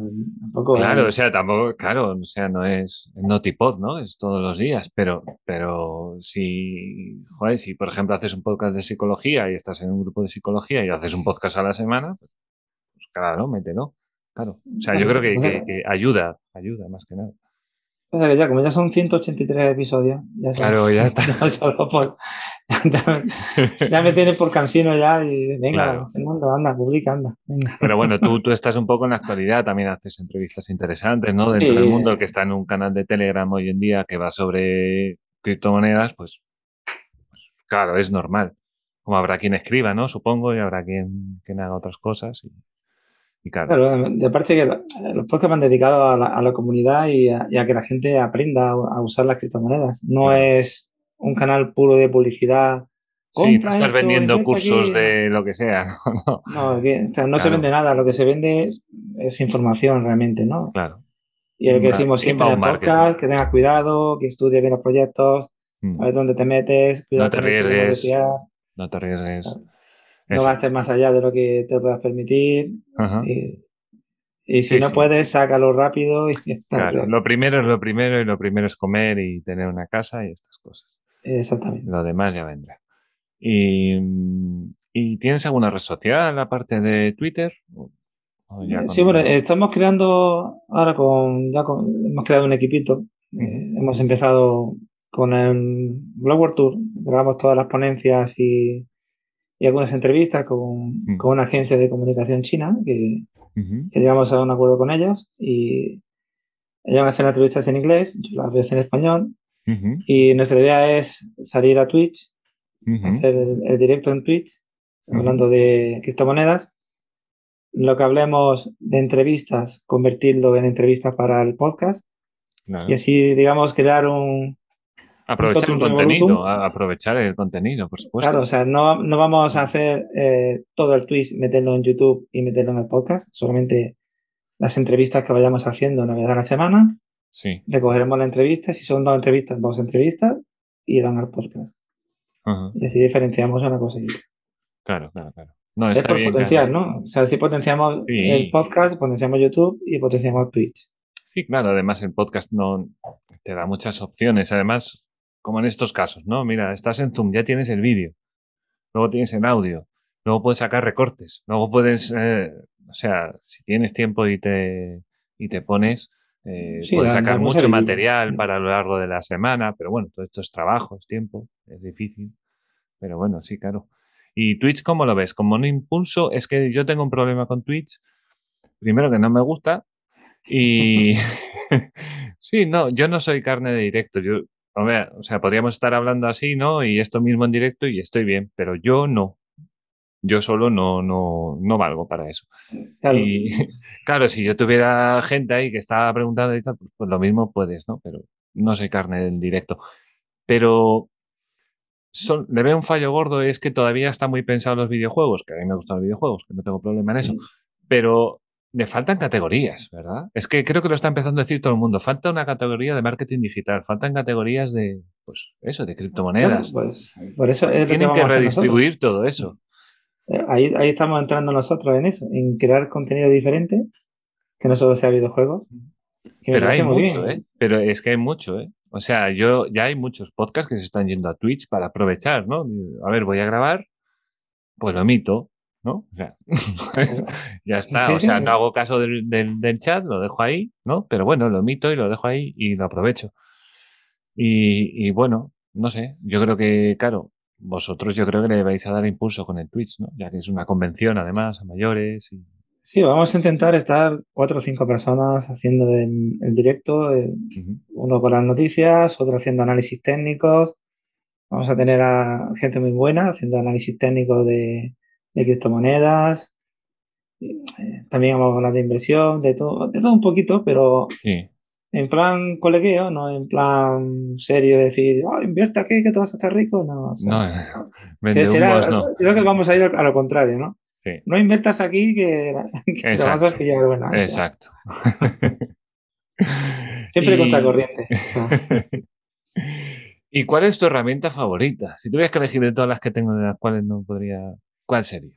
claro, o sea, tampoco, claro, o sea, no es notipod, ¿no? Es todos los días, pero, pero si, joder, si por ejemplo haces un podcast de psicología y estás en un grupo de psicología y haces un podcast a la semana, pues, pues claro, mételo. Claro. O sea, yo creo que, que ayuda, ayuda más que nada ya, como ya son 183 episodios, ya Claro, ya está. Ya, me tiene por cansino ya y venga, anda, publica, anda. Pero bueno, tú, tú estás un poco en la actualidad, también haces entrevistas interesantes, ¿no? Dentro del mundo, que está en un canal de Telegram hoy en día que va sobre criptomonedas, pues, pues claro, es normal. Como habrá quien escriba, ¿no? Supongo, y habrá quien, quien haga otras cosas. Y claro. de parte que los podcasts van dedicados a la, a la comunidad y a, que la gente aprenda a, usar las criptomonedas. No es un canal puro de publicidad. Sí, no estás vendiendo cursos de lo que sea. No, no, no se vende nada, lo que se vende es información realmente, ¿no? Claro. Y lo que decimos siempre en el podcast, que tengas cuidado, que estudies bien los proyectos, mm. a ver dónde te metes, no te arriesgues. No te arriesgues. No gastes más allá de lo que te puedas permitir. Y, si no puedes, sácalo rápido. Y claro, lo primero es lo primero y lo primero es comer y tener una casa y estas cosas. Exactamente. Lo demás ya vendrá. ¿Y, tienes alguna red social aparte de Twitter? sí, bueno, estamos creando ahora con, ya hemos creado un equipito. Eh, hemos empezado con el Blogger Tour, grabamos todas las ponencias y, y algunas entrevistas con, mm. con, una agencia de comunicación china que, que, llegamos a un acuerdo con ellos y ellos a hacer entrevistas en inglés, yo las hacer en español y nuestra idea es salir a Twitch, hacer el, directo en Twitch, hablando de criptomonedas. Lo que hablemos de entrevistas, convertirlo en entrevistas para el podcast. Y así, digamos, crear un, Aprovechar el contenido, aprovechar el contenido, por supuesto. Claro, o sea, no, no vamos a hacer eh, todo el twist, meterlo en YouTube y meterlo en el podcast, solamente las entrevistas que vayamos haciendo una vez a la semana. Sí. Recogeremos la entrevista, si son dos entrevistas, dos entrevistas, y irán al podcast. Y así diferenciamos una cosa y otra. Claro, claro, claro. No, es por potenciar, ¿no? O sea, si potenciamos el podcast, potenciamos YouTube y potenciamos Twitch. Sí, claro, además el podcast no te da muchas opciones. Además, como en estos casos, ¿no? Mira, estás en Zoom, ya tienes el vídeo, luego tienes el audio, luego puedes sacar recortes, luego puedes, eh, o sea, si tienes tiempo y te, y te pones, eh, puedes sacar mucho material para lo largo de la semana, pero bueno, todo esto es trabajo, es tiempo, es difícil, pero bueno, sí, claro. ¿Y Twitch cómo lo ves? ¿Como un impulso? Es que yo tengo un problema con Twitch. Primero que no me gusta y... sí, no, yo no soy carne de directo. Yo o sea, podríamos estar hablando así, ¿no? Y esto mismo en directo y estoy bien, pero yo no. Yo solo no, no, no valgo para eso. Claro. Y claro, si yo tuviera gente ahí que estaba preguntando y tal, pues, pues, lo mismo puedes, ¿no? Pero no soy carne del directo. pero son, le veo un fallo gordo, es que todavía están muy pensados los videojuegos, que a mí me gustan los videojuegos, que no tengo problema en eso, pero le faltan categorías, ¿verdad? Es que creo que lo está empezando a decir todo el mundo. Falta una categoría de marketing digital, faltan categorías de, pues, eso, de criptomonedas. pues, por eso Tienen que, redistribuir todo eso. Eh, ahí, ahí estamos entrando nosotros en eso, en crear contenido diferente, que no solo sea videojuegos. Pero hay mucho, ¿eh? Pero es que hay mucho, ¿eh? O sea, yo ya hay muchos podcasts que se están yendo a Twitch para aprovechar, ¿no? A ver, voy a grabar, pues lo emito, ¿no? O sea, ya está. o sea, no hago caso del, del, chat, lo dejo ahí, ¿no? Pero bueno, lo emito y lo dejo ahí y lo aprovecho. Y, y bueno, no sé, yo creo que, claro, vosotros yo creo que le vais a dar impulso con el Twitch, ¿no? Ya que es una convención además a mayores. Y... Sí, vamos a intentar estar cuatro o cinco personas haciendo el, directo, eh, uno con las noticias, otro haciendo análisis técnicos. Vamos a tener a gente muy buena haciendo análisis técnico de, de criptomonedas. Eh, también vamos a hablar de inversión, de todo, de todo un poquito, pero sí en plan colegueo, no en plan serio, decir, oh, invierte aquí que te vas a hacer rico. No, no, vende no. Creo que vamos a ir a lo contrario, ¿no? No inviertas aquí que, te vas a pillar buena. Exacto. Siempre contra corriente. ¿Y cuál es tu herramienta favorita? Si tuvieras que elegir de todas las que tengo, de las cuales no podría, ¿cuál sería?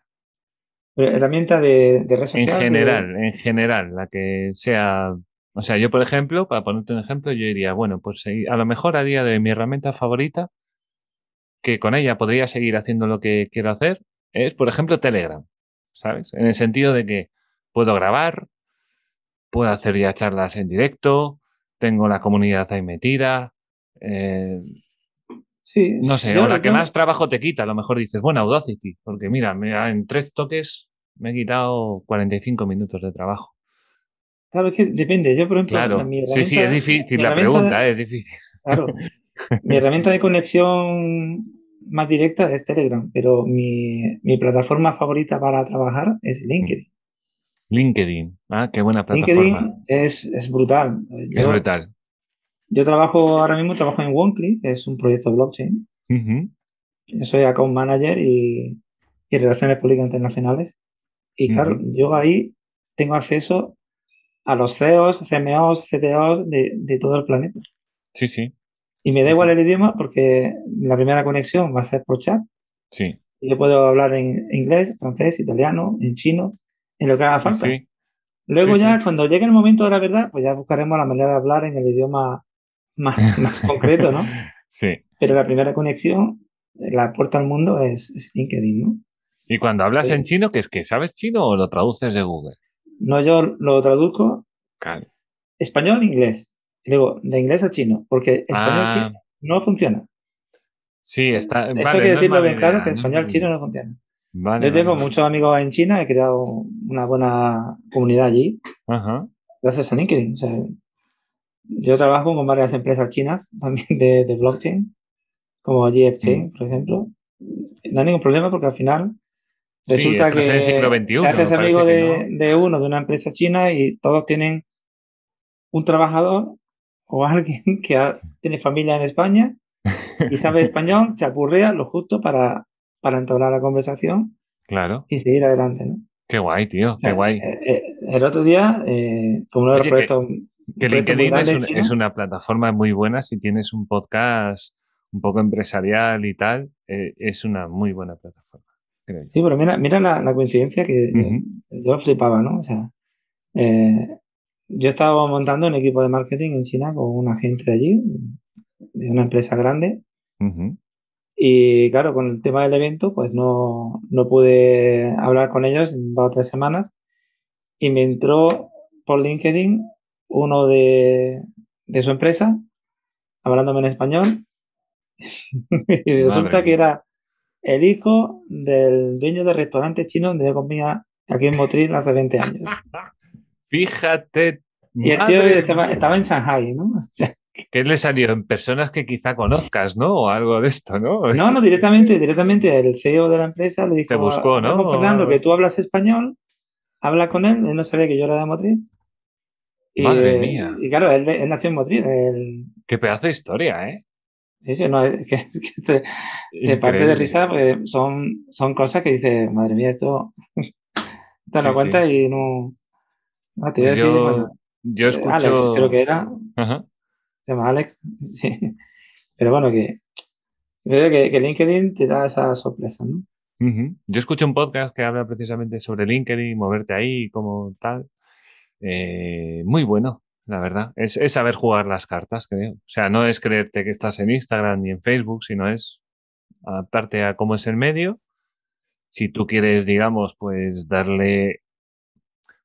Herramienta de, de red social. En general, en general, la que sea o sea, yo, por ejemplo, para ponerte un ejemplo, yo diría, bueno, pues a lo mejor a día de mi herramienta favorita, que con ella podría seguir haciendo lo que quiero hacer, es, por ejemplo, Telegram, ¿sabes? En el sentido de que puedo grabar, puedo hacer ya charlas en directo, tengo la comunidad ahí metida. Eh, sí, no sé, o la que más trabajo te quita, a lo mejor dices, bueno, Audacity, porque mira, en tres toques me he quitado 45 minutos de trabajo. Claro, es que depende. Yo, por ejemplo, claro. sí, sí, es difícil. La pregunta es difícil. Claro. mi herramienta de conexión más directa es Telegram, pero mi, mi, plataforma favorita para trabajar es LinkedIn. LinkedIn. Ah, qué buena plataforma. LinkedIn es, es brutal. es brutal. Yo trabajo ahora mismo, trabajo en OneClick, que es un proyecto blockchain. Yo soy account manager y, y relaciones públicas internacionales. Y claro, yo ahí tengo acceso a los CEOs, CMOs, CTOs de, de todo el planeta. Sí, sí. Y me da igual el idioma porque la primera conexión va a ser por chat. Sí. Y yo puedo hablar en inglés, francés, italiano, en chino, en lo que haga falta. Sí. Luego ya, cuando llegue el momento de la verdad, pues ya buscaremos la manera de hablar en el idioma más, más concreto, ¿no? Sí. Pero la primera conexión, la puerta al mundo es, LinkedIn, ¿no? Y cuando hablas en chino, ¿qué es que sabes chino o lo traduces de Google? No, yo lo traduzco español inglés. Y digo, de inglés a chino, porque español chino ah. no funciona. Sí, está. Eso hay que decirlo bien claro, que español chino no funciona. yo tengo muchos amigos en China, he creado una buena comunidad allí. Gracias a LinkedIn. Yo trabajo con varias empresas chinas también de, blockchain, como GXchain, mm. por ejemplo. No hay ningún problema porque al final Resulta que te haces amigo de, uno, de una empresa china y todos tienen un trabajador o alguien que tiene familia en España y sabe español, chapurrea lo justo para, para entablar la conversación claro. y seguir adelante, ¿no? Qué guay, tío, qué guay. Eh, eh, el otro día, eh, como uno de los proyectos... Que, LinkedIn es, una plataforma muy buena si tienes un podcast un poco empresarial y tal, es una muy buena plataforma. Sí, pero mira, mira la, coincidencia que yo flipaba, ¿no? O sea, eh, yo estaba montando un equipo de marketing en China con un agente de allí, de una empresa grande. Y claro, con el tema del evento, pues no, no pude hablar con ellos en dos o tres semanas. Y me entró por LinkedIn uno de, de su empresa, hablándome en español. y resulta que era el hijo del dueño del restaurante chino donde yo comía aquí en Motril hace 20 años. Fíjate. Y el tío estaba, en Shanghai, ¿no? ¿Qué le salió? En personas que quizá conozcas, ¿no? O algo de esto, ¿no? No, no, directamente, directamente el CEO de la empresa le dijo. Te buscó, ¿no? Fernando, que tú hablas español, habla con él, él no sabía que yo era de Motril. Madre mía. Y claro, él, nació en Motril. Qué pedazo de historia, ¿eh? Sí, sí, no, es que, es que te, te parte de risa, pues son, son cosas que dices, madre mía, esto te lo Sí, cuentas y no. no te voy a Pues decir, yo, bueno, yo eh, escucho. Alex, creo que era, Ajá. se llama Alex, sí. Pero bueno, que creo que, que LinkedIn te da esa sorpresa, ¿no? Ujú. Yo escucho un podcast que habla precisamente sobre LinkedIn, moverte ahí, como tal. Eh, muy bueno, la verdad. Es, es saber jugar las cartas, creo. O sea, no es creerte que estás en Instagram ni en Facebook, sino es adaptarte a cómo es el medio. Si tú quieres, digamos, pues darle,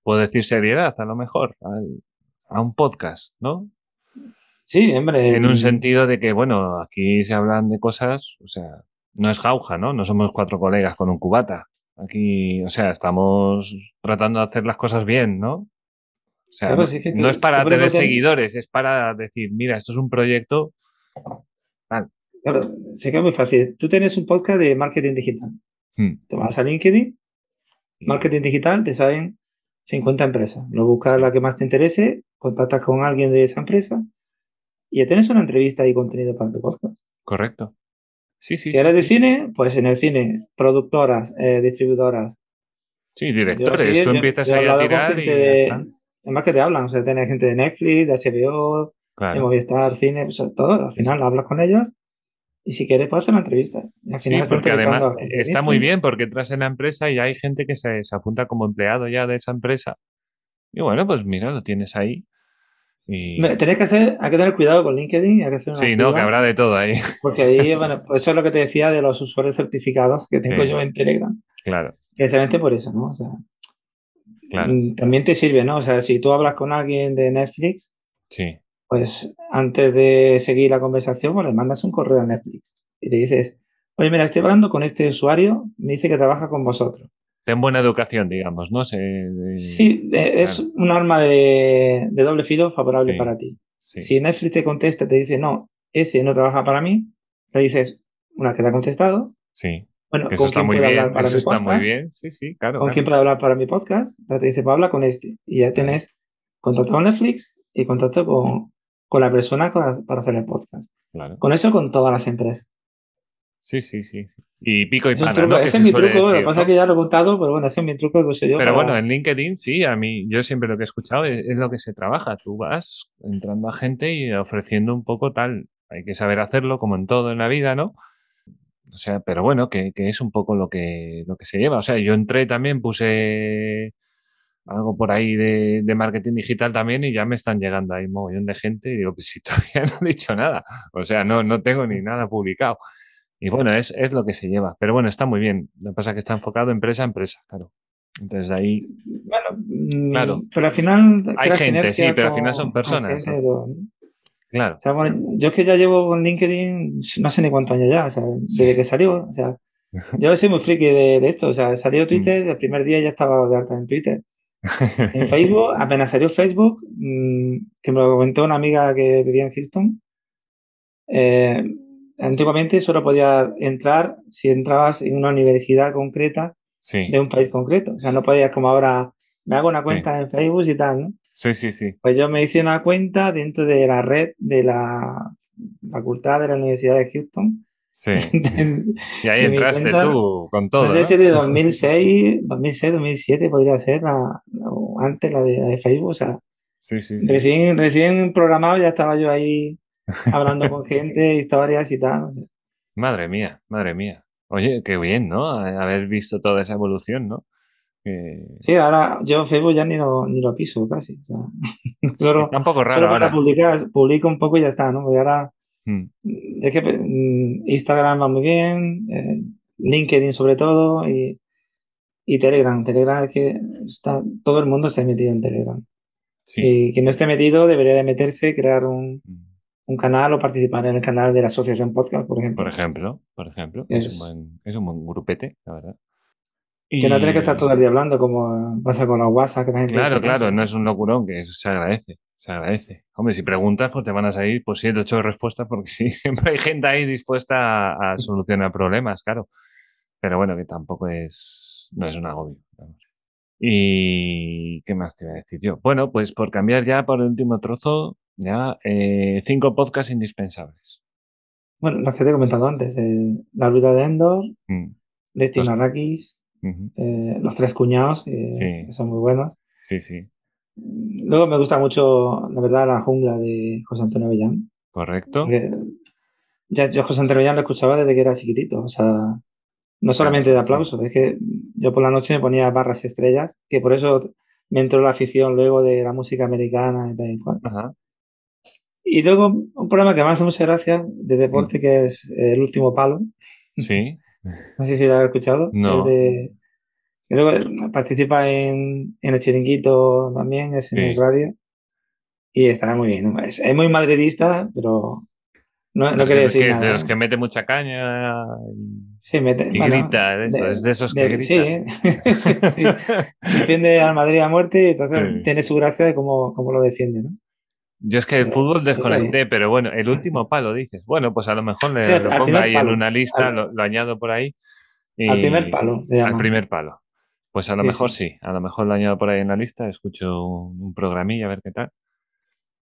puedo decir seriedad, a lo mejor, al- a un podcast, ¿no? Sí, hombre. En un sentido de que, bueno, aquí se hablan de cosas, o sea, no es jauja, ¿no? No somos cuatro colegas con un cubata. Aquí, o sea, estamos tratando de hacer las cosas bien, ¿no? O sea, Claro, no, es que no tú- es para tener seguidores, es para decir, mira, esto es un proyecto. Claro, sé que es muy fácil. Tú tienes un podcast de marketing digital. Hmm, Te vas a LinkedIn, y- marketing digital, te salen 50 empresas. Lo buscas la que más te interese, contactas con alguien de esa empresa y ya tienes una entrevista y contenido para tu podcast. Correcto. Sí, sí, Si eres sí, de sí. cine, pues en el cine, productoras, eh, distribuidoras. Sí, Yo directores. sí, Tú yo- empiezas yo ahí a tirar y ya de- está. Además que te hablan, o sea, tienes gente de Netflix, de HBO, de Claro. Movistar, cine, o sea, todo. Al final hablas con ellos y si quieres puedes hacer una entrevista. Al Sí, final estás porque además de está muy bien porque entras en la empresa y hay gente que se, se apunta como empleado ya de esa empresa. Y bueno, pues mira, lo tienes ahí. Y... Tenés que hacer, hay que tener cuidado con LinkedIn, hay que hacer una Sí, no, que habrá de todo ahí. Porque ahí, bueno, pues eso es lo que te decía de los usuarios certificados que tengo Sí. yo en Telegram. Claro, Precisamente por eso, ¿no? O sea, claro. también te sirve, ¿no? O sea, si tú hablas con alguien de Netflix, Sí, pues antes de seguir la conversación, pues le mandas un correo a Netflix y le dices, oye, mira, estoy hablando con este usuario, me dice que trabaja con vosotros. ten buena educación, digamos, ¿no? Se, de- Sí, eh, es claro. un arma de, de doble filo favorable Sí, para ti. sí, Si Netflix te contesta te dice, no, ese no trabaja para mí, le dices, una que te ha contestado, sí. Bueno, Que ¿con eso está quién muy puede bien. hablar para Eso mi está podcast? muy bien. Sí, sí, claro. ¿Con claro. quién puede hablar para mi podcast? Te dice, pues habla con este. Y ya tienes contacto con Netflix y contacto con, con la persona para, para hacer el podcast. Claro. Con eso, con todas las empresas. Sí, sí, sí. Y pico y pana, truco, ¿no? Ese se es mi truco, lo que decir, pasa es que ya lo he contado, pero bueno, ese es mi truco que uso yo. Pero para- bueno, en LinkedIn sí, a mí, yo siempre lo que he escuchado es, es lo que se trabaja. Tú vas entrando a gente y ofreciendo un poco tal. Hay que saber hacerlo, como en todo en la vida, ¿no? O sea, pero bueno, que, que es un poco lo que, lo que se lleva. O sea, yo entré también, puse algo por ahí de, de marketing digital también y ya me están llegando ahí un mogollón de gente y digo, pues si todavía no he dicho nada. O sea, no, no tengo ni nada publicado. Y bueno, es, es lo que se lleva. Pero bueno, está muy bien. Lo que pasa es que está enfocado empresa a empresa, claro. Entonces ahí Bueno, mm, Claro. pero al final. Hay gente, sí, pero al final son personas, ¿no? Claro, O sea, bueno, yo es que ya llevo con LinkedIn, no sé ni cuántos años ya, o sea, desde que salió, o sea, yo soy muy friki de, de esto, o sea, salió Twitter, Mm. el primer día ya estaba de alta en Twitter. En Facebook, apenas salió Facebook, mm, que me lo comentó una amiga que vivía en Houston, eh, antiguamente solo podía entrar si entrabas en una universidad concreta sí, de un país concreto, o sea, no podías como ahora, me hago una cuenta en Facebook y tal, ¿no? Sí, sí, sí, Pues yo me hice una cuenta dentro de la red de la facultad de la Universidad de Houston. sí. Y ahí entraste cuenta, tú con todo, no sé ¿no? si de 2006, 2006, 2007 podría ser, la, antes la de, la de Facebook. O sea, Sí, sí, sí. recién, recién programado ya estaba yo ahí hablando con gente, historias y tal. Madre mía, madre mía. Oye, qué bien, ¿no? Haber visto toda esa evolución, ¿no? Sí, ahora yo Facebook ya ni lo, ni lo piso casi. O sea, solo, Está un poco raro solo para ahora. publicar, publico un poco y ya está, ¿no? Y ahora Mm, Es que mm, Instagram va muy bien, eh, LinkedIn sobre todo y, y Telegram. Telegram es que está, todo el mundo se ha metido en Telegram. Sí. Y quien no esté metido debería de meterse, crear un, Mm. un canal o participar en el canal de la Asociación Podcast, por ejemplo. Por ejemplo, por ejemplo. Es, Es- un buen, es un buen grupete, la verdad. Que no tienes que estar Y- todo el día hablando como pasa con la WhatsApp. Que la gente Claro, claro, no es un locurón, que eso se agradece, se agradece. Hombre, si preguntas, pues te van a salir pues siete, ocho respuestas, porque sí, siempre hay gente ahí dispuesta a, a solucionar problemas, claro. Pero bueno, que tampoco es, no es un agobio. ¿Y qué más te iba a decir yo? Bueno, pues por cambiar ya por el último trozo, ya eh, cinco podcasts indispensables. Bueno, los que te he comentado antes. eh, la órbita de Endor, Mm, Destiny Los- Ujú. eh, Los Tres Cuñados, eh, Sí. que son muy buenos. Sí, sí, Luego me gusta mucho, la verdad, La Jungla de José Antonio Avellán. correcto. Porque ya yo José Antonio Avellán lo escuchaba desde que era chiquitito. O sea, no solamente de sí. aplauso, es que yo por la noche me ponía barras y estrellas, que por eso me entró la afición luego de la música americana y tal y cual. Ajá. Y luego un programa que me hace mucha gracia de deporte que es El Último Palo. Sí, No sé si lo has escuchado. No. De- luego eh, participa en, en El Chiringuito también, es en Sí. el radio. Y está muy bien. Es, es muy madridista, pero no, no quiere decir que, nada. de los que mete mucha caña y, Sí, mete, y bueno, grita, de eso, es de esos que de- grita. Sí, sí. defiende al Madrid a muerte y entonces Sí. tiene su gracia de cómo, cómo lo defiende, ¿no? Yo es que el Eh, fútbol desconecté, pero bueno, el último palo dices. Bueno, pues a lo mejor le, Sí, al- lo al pongo ahí palo. en una lista, Al- lo, lo añado por ahí. Al y- primer palo se llama. Al primer palo. Pues a lo Sí, mejor sí. sí. a lo mejor lo añado por ahí en la lista, escucho un, un programilla a ver qué tal.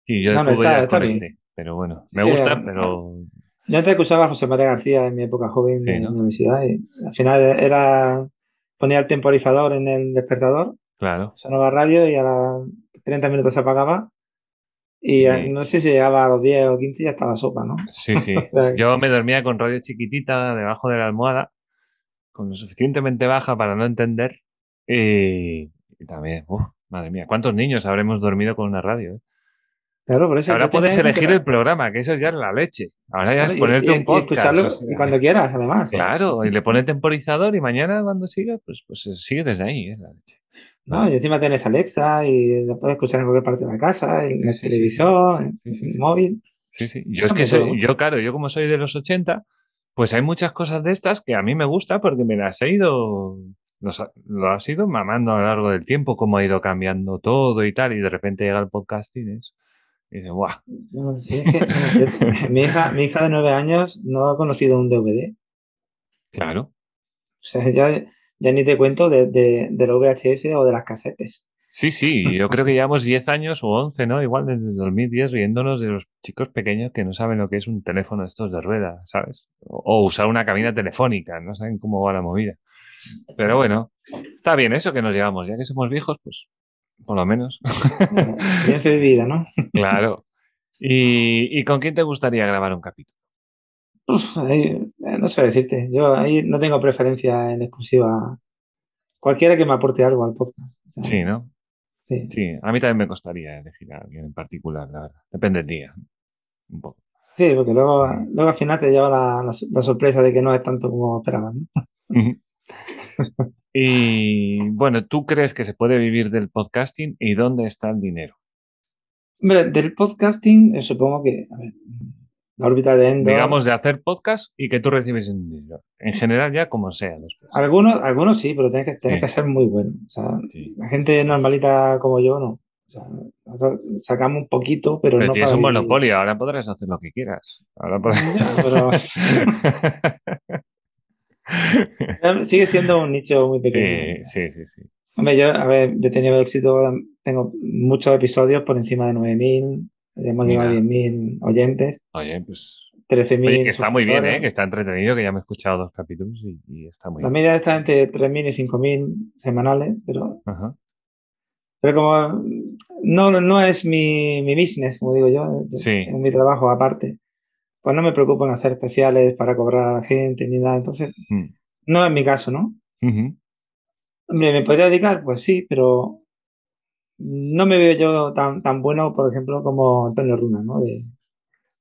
Y yo de No, fútbol está- ya desconecté, pero bueno, me gusta, a- pero Yo antes escuchaba a José María García en mi época joven de ¿no? universidad y al final era ponía el temporizador en el despertador, claro. sonaba radio y a los 30 minutos se apagaba y Sí. no sé si llegaba a los 10 o 15 y ya estaba sopa, ¿no? Sí, sí. Yo me dormía con radio chiquitita debajo de la almohada, con lo suficientemente baja para no entender. Y, y también, uf, madre mía, ¿cuántos niños habremos dormido con una radio? eh? Claro, por eso Ahora puedes elegir el programa, que eso ya es la leche. Ahora ya es y- ponerte y- un y podcast. escucharlo o sea, y cuando quieras, además. Claro, y le pones temporizador y mañana cuando siga, pues, pues eh, sigue desde ahí, eh, la leche. ¿No? Y encima tienes Alexa y lo puedes escuchar en cualquier parte de la casa, en Sí, sí, televisor, en el móvil. Sí, sí. Yo es Cambia que soy, todo. yo claro, yo como soy de los 80, pues hay muchas cosas de estas que a mí me gusta porque me las he ido, los lo has ido mamando a lo largo del tiempo, cómo ha ido cambiando todo y tal, y de repente llega el podcasting es, y dices, ¡guau! Sí, es que, mi, hija, mi hija de nueve años no ha conocido un DVD. Claro. O sea, ya, ya ni te cuento de, de, de los VHS o de las casetes. Sí, sí, yo creo que llevamos 10 años o 11, ¿no? Igual desde el 2010 riéndonos de los chicos pequeños que no saben lo que es un teléfono de estos de rueda, ¿sabes? O, o usar una cabina telefónica, no saben cómo va la movida. Pero bueno, está bien eso que nos llevamos, ya que somos viejos, pues por lo menos. Bueno, Experiencia vivida, ¿no? Claro. ¿Y, y con quién te gustaría grabar un capítulo? Uf, ahí, eh, no sé decirte. Yo ahí no tengo preferencia en exclusiva. Cualquiera que me aporte algo al podcast. O sea, Sí, ¿no? sí. Sí, a mí también me costaría elegir a alguien en particular, la verdad. Depende del día. Un poco. Sí, porque luego, luego al final te lleva la, la, la sorpresa de que no es tanto como esperaban. ¿no? Y bueno, ¿tú crees que se puede vivir del podcasting y dónde está el dinero? Hombre, del podcasting, eh, supongo que, a ver, la órbita de Endor. Digamos de hacer podcast y que tú recibes dinero. En general ya como sea después. Algunos, algunos sí, pero tienes que, tienes Sí. que ser muy bueno. O sea, Sí. la gente normalita como yo, no. O sea, nosotros sacamos un poquito, pero, Pero no tienes para un vivir. monopolio, ahora podrás hacer lo que quieras. Ahora podrás... Pero sigue siendo un nicho muy pequeño. sí, sí, sí, sí. Hombre, yo, a ver, yo he tenido éxito, tengo muchos episodios por encima de 9.000, hemos llegado a Mira. 10.000 oyentes, Oye, pues 13.000 Oye, que está muy bien. ¿eh? que está entretenido, que ya me he escuchado dos capítulos y, y está muy La bien. media está entre 3.000 y 5.000 semanales, pero, Ajá. pero como no, no es mi, mi business, como digo yo, Sí. es mi trabajo aparte, pues no me preocupo en hacer especiales para cobrar a la gente ni nada, entonces Mm. no es mi caso, ¿no? Ujú. Hombre, ¿me podría dedicar? Pues sí, pero no me veo yo tan, tan bueno, por ejemplo, como Antonio Runa, ¿no? De,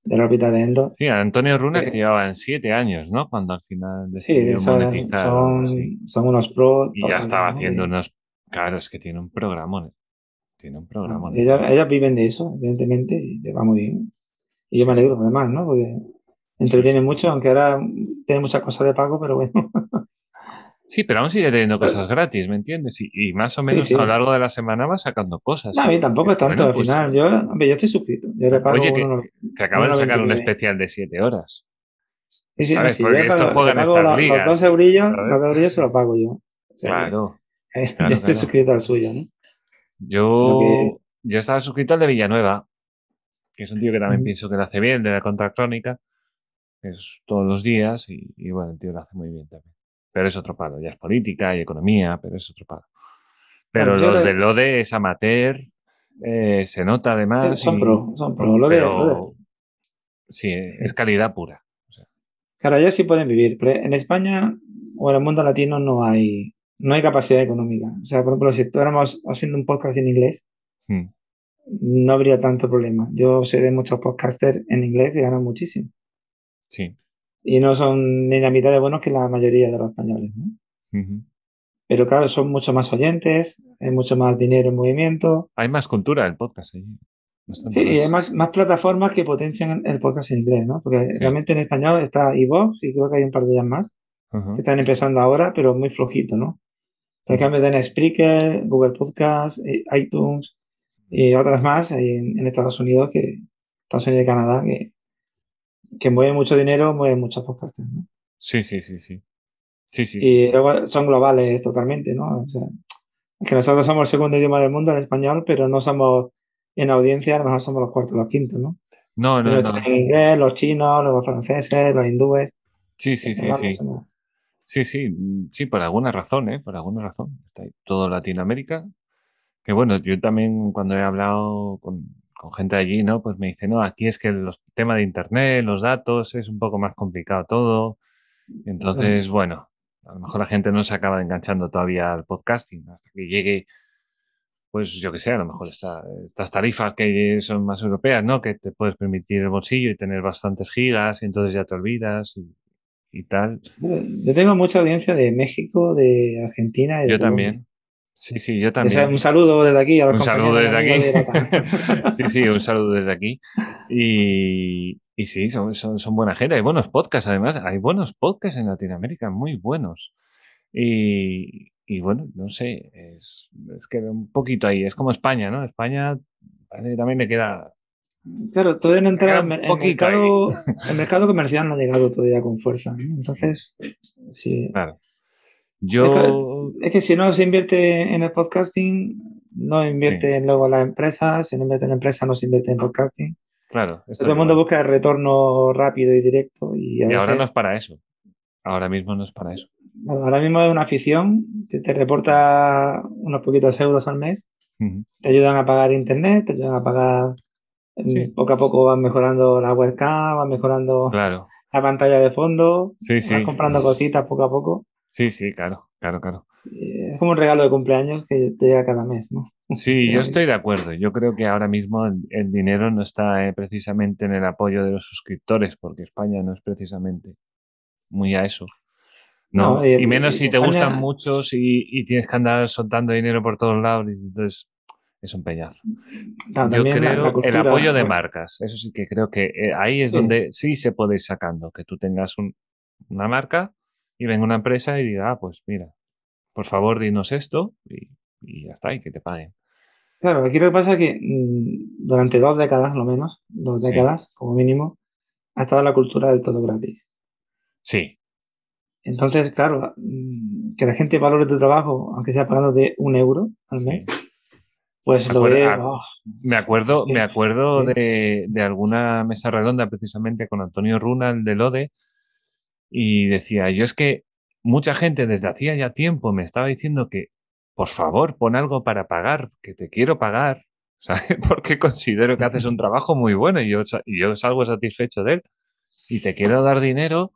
de la órbita de Endor. Sí, Antonio Runa Sí. que llevaban siete años, ¿no? Cuando al final Sí, decidió son, monetizar son, son unos pros. Y ya estaba ¿no? haciendo unos... Claro, es que tiene un programón. Tiene un no, programón. ellas, ellas viven de eso, evidentemente, y le va muy bien. Y yo me alegro, además, ¿no? Porque entretiene mucho, aunque ahora tiene muchas cosas de pago, pero bueno. Sí, pero aún sigue teniendo cosas gratis, ¿me entiendes? Y, y más o menos sí. a lo largo de la semana va sacando cosas. No, a mí tampoco es tanto, Bueno, al pues, final. Yo, hombre, yo estoy suscrito. Yo le pago Oye, que, uno- que acaban de sacar un 29. especial de siete horas. Sí, sí, ¿sabes? sí, Porque estos juegan estas los, ligas, los dos eurillos, ¿sabes? los dos eurillos se los pago yo. O sea, Claro. que, claro, yo estoy claro. suscrito al suyo, ¿no? Yo, que- yo estaba suscrito al de Villanueva, que es un tío que también pienso que lo hace bien, de la contracrónica. Es todos los días y, bueno, el tío lo hace muy bien también. Pero es otro palo, ya es política y economía, pero es otro palo. Pero los de Lode es amateur, eh, se nota además. Son pro, son pro. Lode, Sí, es calidad pura. Claro, ellos sí pueden vivir, pero en España o en el mundo latino no hay, no hay capacidad económica. O sea, por ejemplo, si estuviéramos haciendo un podcast en inglés, hmm. no habría tanto problema. Yo sé de muchos podcasters en inglés que ganan muchísimo. Sí. Y no son ni la mitad de buenos que la mayoría de los españoles, ¿no? Pero claro, son mucho más oyentes, hay mucho más dinero en movimiento. Hay más cultura del podcast allí. Sí, y hay más, plataformas que potencian el podcast en inglés, ¿no? Porque realmente en español está iVoox y creo que hay un par de ellas más que están empezando ahora, pero muy flojito, ¿no? Por ejemplo, tienen Spreaker, Google Podcast, eh, iTunes y otras más en, en, Estados Unidos, que Estados Unidos y Canadá, que, que mueven mucho dinero, mueven muchos podcasts, ¿no? Sí, sí, sí, sí. Sí, sí. Y luego son globales totalmente, ¿no? O sea, que nosotros somos el segundo idioma del mundo, el español, pero no somos en audiencia a lo mejor somos los cuartos, los quintos, ¿no? No, no, no. En inglés, los chinos, los franceses, los hindúes. Sí, sí, sí, sí. Sí, sí, sí, por alguna razón, ¿eh? Por alguna razón. Está ahí todo Latinoamérica. Que bueno, yo también cuando he hablado con, gente allí, ¿no? Pues me dice, no, aquí es que el tema de Internet, los datos, es un poco más complicado todo. Entonces, bueno, a lo mejor la gente no se acaba enganchando todavía al podcasting hasta que llegue pues yo que sé, a lo mejor estas tarifas que son más europeas, ¿no? Que te puedes permitir el bolsillo y tener bastantes gigas y entonces ya te olvidas y, tal. Yo tengo mucha audiencia de México, de Argentina. Y yo también. Sí, sí, yo también. un saludo desde aquí. un saludo desde aquí. sí, sí, un saludo desde aquí. Y, y sí, son, son, son, buena gente. Hay buenos podcasts, además. Hay buenos podcasts en Latinoamérica, muy buenos. Y, y bueno, no sé, es, es, que un poquito ahí, es como España, ¿no? España también le queda... Claro, todavía no entra el, mercado, el mercado comercial no ha llegado todavía con fuerza. Entonces, sí. Claro. Yo... Es que, si no se invierte en el podcasting, no invierte en luego la empresa, si no invierte en la empresa, no se invierte en podcasting. Claro. Todo el mundo busca el retorno rápido y directo. Y, y ahora no es para eso. Ahora mismo no es para eso. Ahora mismo es una afición que te reporta unos poquitos euros al mes. Te ayudan a pagar internet, te ayudan a pagar. Mm, poco a poco van mejorando la webcam, van mejorando la pantalla de fondo. Sí, Van comprando cositas poco a poco. Sí, sí, claro, claro, claro. Es como un regalo de cumpleaños que te llega cada mes, ¿no? Sí, yo estoy de acuerdo. Yo creo que ahora mismo el, dinero no está eh, precisamente en el apoyo de los suscriptores, porque España no es precisamente muy a eso. No, y menos si te gustan muchos y, tienes que andar soltando dinero por todos lados, entonces es un peñazo. Yo creo el apoyo de marcas, eso sí que creo que eh, ahí es donde sí se puede ir sacando, que tú tengas una marca y venga una empresa y diga, ah, pues mira, por favor dinos esto y, ya está, y que te paguen. Claro, aquí lo que pasa es que mm, durante dos décadas, lo menos, dos décadas como mínimo, ha estado la cultura del todo gratis. Sí, entonces, claro, mm, que la gente valore tu trabajo, aunque sea pagando de un euro al mes, pues lo ve. Ah, oh, me acuerdo, me acuerdo de, alguna mesa redonda precisamente con Antonio Runa, el de Lode, y decía, yo es que mucha gente desde hacía ya tiempo me estaba diciendo que, por favor, pon algo para pagar, que te quiero pagar, ¿sabes? Porque considero que haces un trabajo muy bueno y yo, y yo salgo satisfecho de él y te quiero dar dinero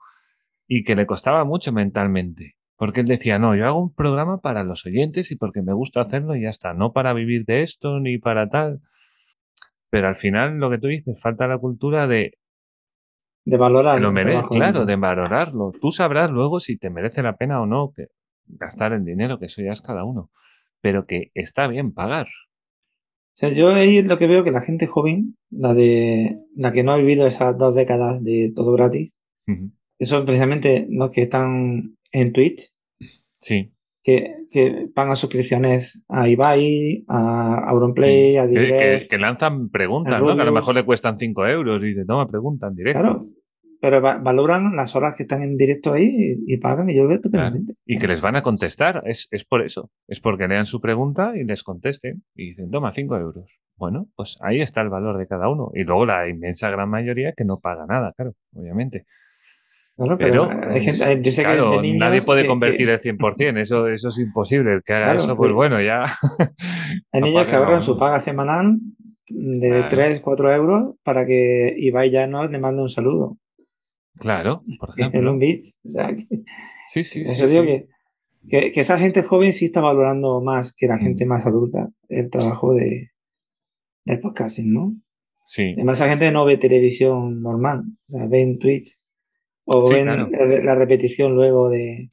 y que le costaba mucho mentalmente. Porque él decía, no, yo hago un programa para los oyentes y porque me gusta hacerlo y ya está, no para vivir de esto ni para tal. Pero al final lo que tú dices, falta la cultura de... De valorar. Lo merece, claro, de valorarlo. Tú sabrás luego si te merece la pena o no que gastar el dinero, que eso ya es cada uno. Pero que está bien pagar. O sea, yo ahí lo que veo que la gente joven, la de la que no ha vivido esas dos décadas de todo gratis, que son precisamente los que están en Twitch. Sí. Que, que pagan suscripciones a Ibai, a Auronplay, a Direct, que, lanzan preguntas, ¿no? Que a lo mejor le cuestan 5 euros y no me preguntan directo. Claro, pero valoran las horas que están en directo ahí y, pagan y yo lo veo totalmente. Y que les van a contestar, es, es, por eso. Es porque lean su pregunta y les contesten y dicen, toma 5 euros. Bueno, pues ahí está el valor de cada uno. Y luego la inmensa gran mayoría que no paga nada, claro, obviamente. pero, nadie puede convertir el 100%, eso, eso es imposible. El que haga eso, pues bueno, ya. Hay niños que ahorran su paga semanal de 3, 4 euros para que Ibai ya no le mande un saludo. Claro, por ejemplo. En un beat. sí, sí, eso digo Que, que, esa gente joven sí está valorando más que la mm. gente más adulta el trabajo de, del podcasting, ¿no? Sí. Además, esa gente no ve televisión normal, o sea, ven Twitch o ven la repetición luego de,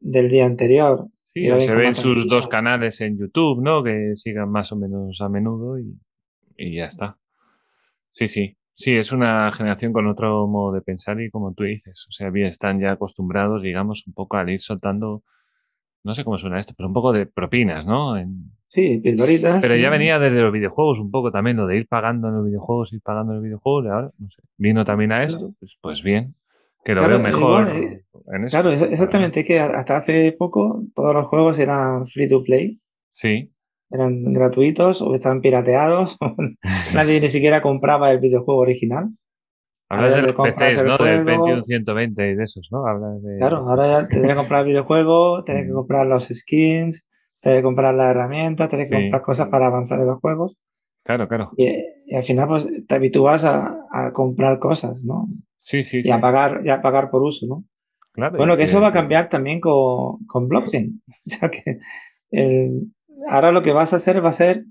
del día anterior. Sí, o se ven sus dos canales en YouTube, ¿no? Que sigan más o menos a menudo y, y ya está. Sí, sí. Sí, es una generación con otro modo de pensar y como tú dices, o sea, bien, están ya acostumbrados, digamos, un poco al ir soltando, no sé cómo suena esto, pero un poco de propinas, ¿no? Sí, pildoritas. Pero ya venía desde los videojuegos un poco también, lo de ir pagando en los videojuegos, ir pagando en los videojuegos, y ahora, no sé, vino también a esto, pues, pues bien, que lo veo mejor en eso. Claro, exactamente, es que hasta hace poco todos los juegos eran free to play. Sí eran gratuitos o estaban pirateados. Nadie ni siquiera compraba el videojuego original. Hablas de los PCs, ¿no? Del Pentium 120 y de esos, ¿no? Hablas de... Claro, ahora ya tendrás que comprar el videojuego, tenés que mm. comprar los skins, tenés que comprar las herramientas, tenés que comprar cosas para avanzar en los juegos. Claro, claro. Y, al final, pues te habitúas a, a, comprar cosas, ¿no? Sí, sí, y sí. A pagar, y a pagar por uso, ¿no? Claro. Bueno, que, eso va a cambiar también con, con blockchain. O sea que el, ahora lo que vas a hacer va a ser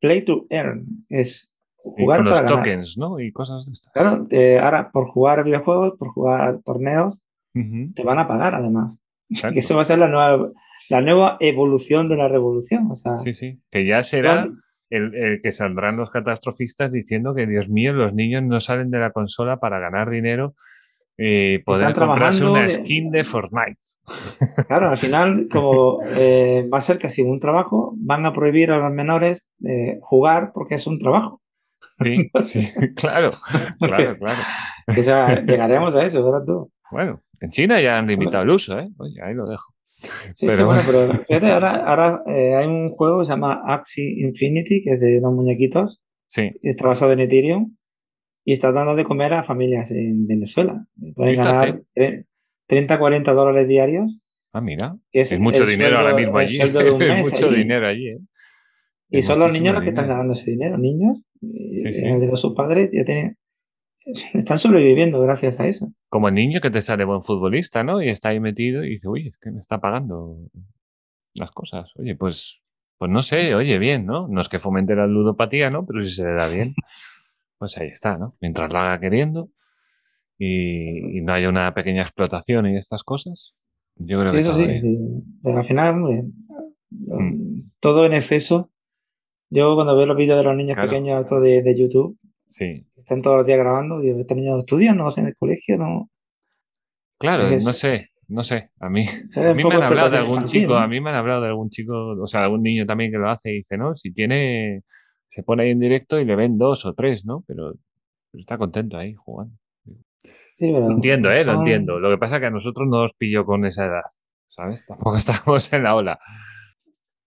play to earn, es jugar con los tokens, ¿no? Y cosas de estas. Claro, ahora por jugar videojuegos, por jugar torneos, te van a pagar además. Y eso va a ser la nueva, la nueva evolución de la revolución. O sea, sí, sí, que ya será el, que saldrán los catastrofistas diciendo que, Dios mío, los niños no salen de la consola para ganar dinero y poder comprarse una skin de Fortnite. Claro, al final, como eh, va a ser casi un trabajo, van a prohibir a los menores de jugar porque es un trabajo. Sí, sí claro, claro, claro. O sea, llegaremos a eso, ¿verdad tú? Bueno, en China ya han limitado el uso, ¿eh? Oye, ahí lo dejo. Sí, pero... sí, bueno, pero fíjate, ahora, ahora eh, hay un juego que se llama Axie Infinity, que es de unos muñequitos. Sí. Está basado en Ethereum y está dando de comer a familias en Venezuela. Pueden ganar 30, 40 dólares diarios. Ah, mira. Es, mucho dinero ahora mismo allí. es mucho dinero allí. ¿eh? Y son los niños los que están ganando ese dinero. Niños, sí, sí. de sus padres ya tienen, están sobreviviendo gracias a eso. Como el niño que te sale buen futbolista, ¿no? Y está ahí metido y dice, uy, es que me está pagando las cosas. Oye, pues, pues no sé, oye, bien, ¿no? No es que fomente la ludopatía, ¿no? Pero si se le da bien. pues ahí está, ¿no? Mientras lo haga queriendo y, no haya una pequeña explotación y estas cosas, yo creo que eso sí, sí. Pero al final, mm. todo en exceso. Yo cuando veo los vídeos de los niños pequeños de, de, YouTube, sí. están todos los días grabando, digo, estos niños estudian, no en el colegio, no. Claro, no sé, no sé. A mí, a mí me han hablado de algún chico, a mí me han hablado de algún chico, o sea, algún niño también que lo hace y dice, no, si tiene se pone ahí en directo y le ven dos o tres, ¿no? Pero, está contento ahí jugando. Sí, pero entiendo, ¿eh? Lo entiendo. Lo que pasa es que a nosotros no nos pilló con esa edad, ¿sabes? Tampoco estamos en la ola.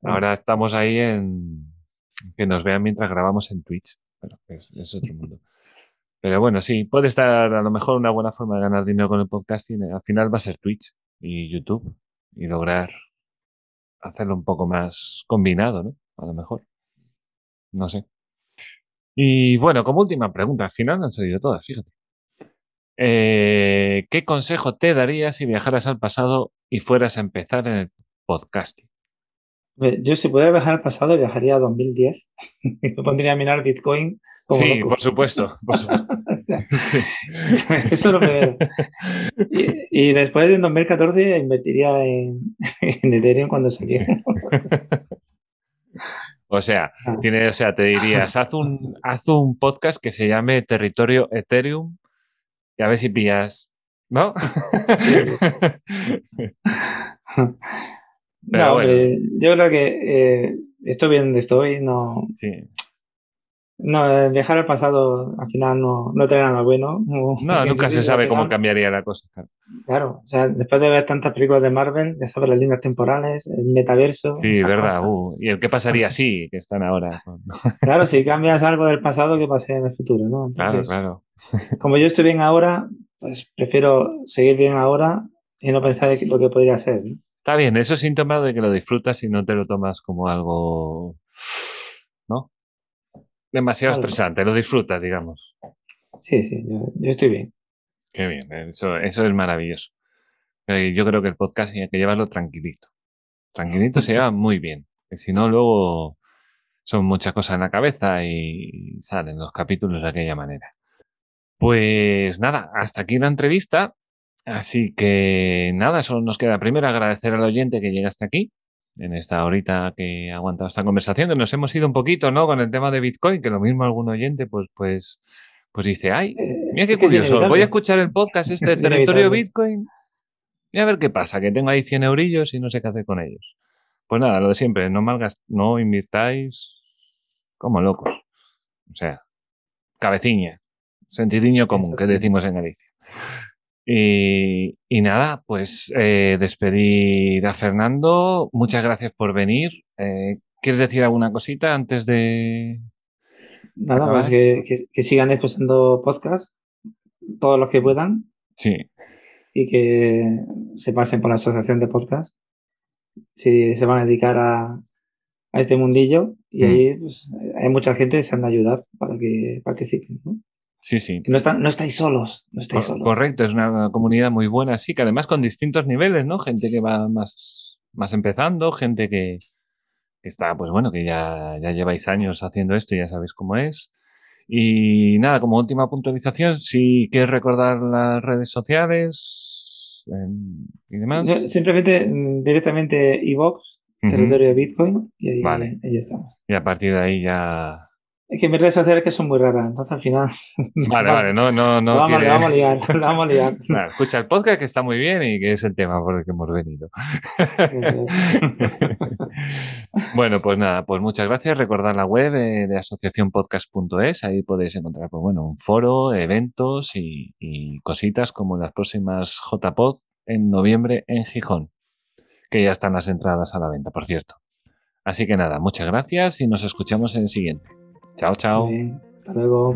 Ahora estamos ahí en que nos vean mientras grabamos en Twitch. Pero es, otro mundo. Pero bueno, sí, puede estar a lo mejor una buena forma de ganar dinero con el podcasting. Al final va a ser Twitch y YouTube y lograr hacerlo un poco más combinado, ¿no? A lo mejor. No sé. Y bueno, como última pregunta, al final han salido todas, fíjate. Eh, ¿Qué consejo te darías si viajaras al pasado y fueras a empezar en el podcasting? Yo si pudiera viajar al pasado viajaría a 2010 y me pondría a mirar Bitcoin. sí, por supuesto. Eso lo que y, y, después en 2014 invertiría en, en Ethereum cuando saliera. O sea, tiene, o sea, te dirías, haz un, haz un podcast que se llame Territorio Ethereum y a ver si pillas, ¿no? no, yo creo que eh, estoy bien donde estoy, no. Sí. No, viajar al pasado al final no, no trae nada bueno. No, nunca se sabe cómo cambiaría la cosa. Claro. o sea, después de ver tantas películas de Marvel, ya sabes las líneas temporales, el metaverso. Sí, verdad. Uh, ¿Y el qué pasaría si que están ahora? claro, si cambias algo del pasado, ¿qué pasaría en el futuro? ¿no? claro, claro. como yo estoy bien ahora, pues prefiero seguir bien ahora y no pensar en lo que podría ser. Está bien, eso es síntoma de que lo disfrutas y no te lo tomas como algo, ¿no? Demasiado estresante, lo disfrutas, digamos. Sí, sí, yo, estoy bien. Qué bien, eso, eso es maravilloso. Eh, yo creo que el podcast hay que llevarlo tranquilito. Tranquilito se lleva muy bien. Que si no, luego son muchas cosas en la cabeza y salen los capítulos de aquella manera. Pues nada, hasta aquí la entrevista. Así que nada, solo nos queda primero agradecer al oyente que llega hasta aquí, en esta horita que ha aguantado esta conversación, que nos hemos ido un poquito, ¿no? Con el tema de Bitcoin, que lo mismo algún oyente, pues, pues, pues dice, ay, eh, mira qué curioso, voy a escuchar el podcast este de territorio Bitcoin y a ver qué pasa, que tengo ahí 100 eurillos y no sé qué hacer con ellos. Pues nada, lo de siempre, no malgas, no invirtáis como locos. O sea, cabeciña, sentidiño común, que decimos en Galicia. Y, nada, pues eh, despedir a Fernando. Muchas gracias por venir. Eh, ¿Quieres decir alguna cosita antes de...? Nada más que, que, sigan escuchando podcast, todos los que puedan. Sí. Y que se pasen por la asociación de podcast. Si se van a dedicar a, a este mundillo y mm. ahí pues, hay mucha gente deseando ayudar para que participen. ¿no? Sí, sí. No, están, no estáis solos, no estáis solos. Correcto, es una comunidad muy buena, sí, que además con distintos niveles, ¿no? Gente que va más, más empezando, gente que, está, pues bueno, que ya, ya lleváis años haciendo esto y ya sabéis cómo es. Y nada, como última puntualización, si quieres recordar las redes sociales y demás. simplemente mm, directamente iVox, territorio de Bitcoin, y ahí, ahí estamos. Y a partir de ahí ya es que mis redes sociales que son muy raras, entonces al final. Vale, vale, no, no, no. vamos, vamos a liar, vamos a liar. escucha el podcast que está muy bien y que es el tema por el que hemos venido. bueno, pues nada, pues muchas gracias. Recordad la web de asociacionpodcast.es, ahí podéis encontrar, pues bueno, un foro, eventos y, y cositas como las próximas JPod en noviembre en Gijón, que ya están las entradas a la venta, por cierto. Así que nada, muchas gracias y nos escuchamos en el siguiente. Chao, chao. hasta luego.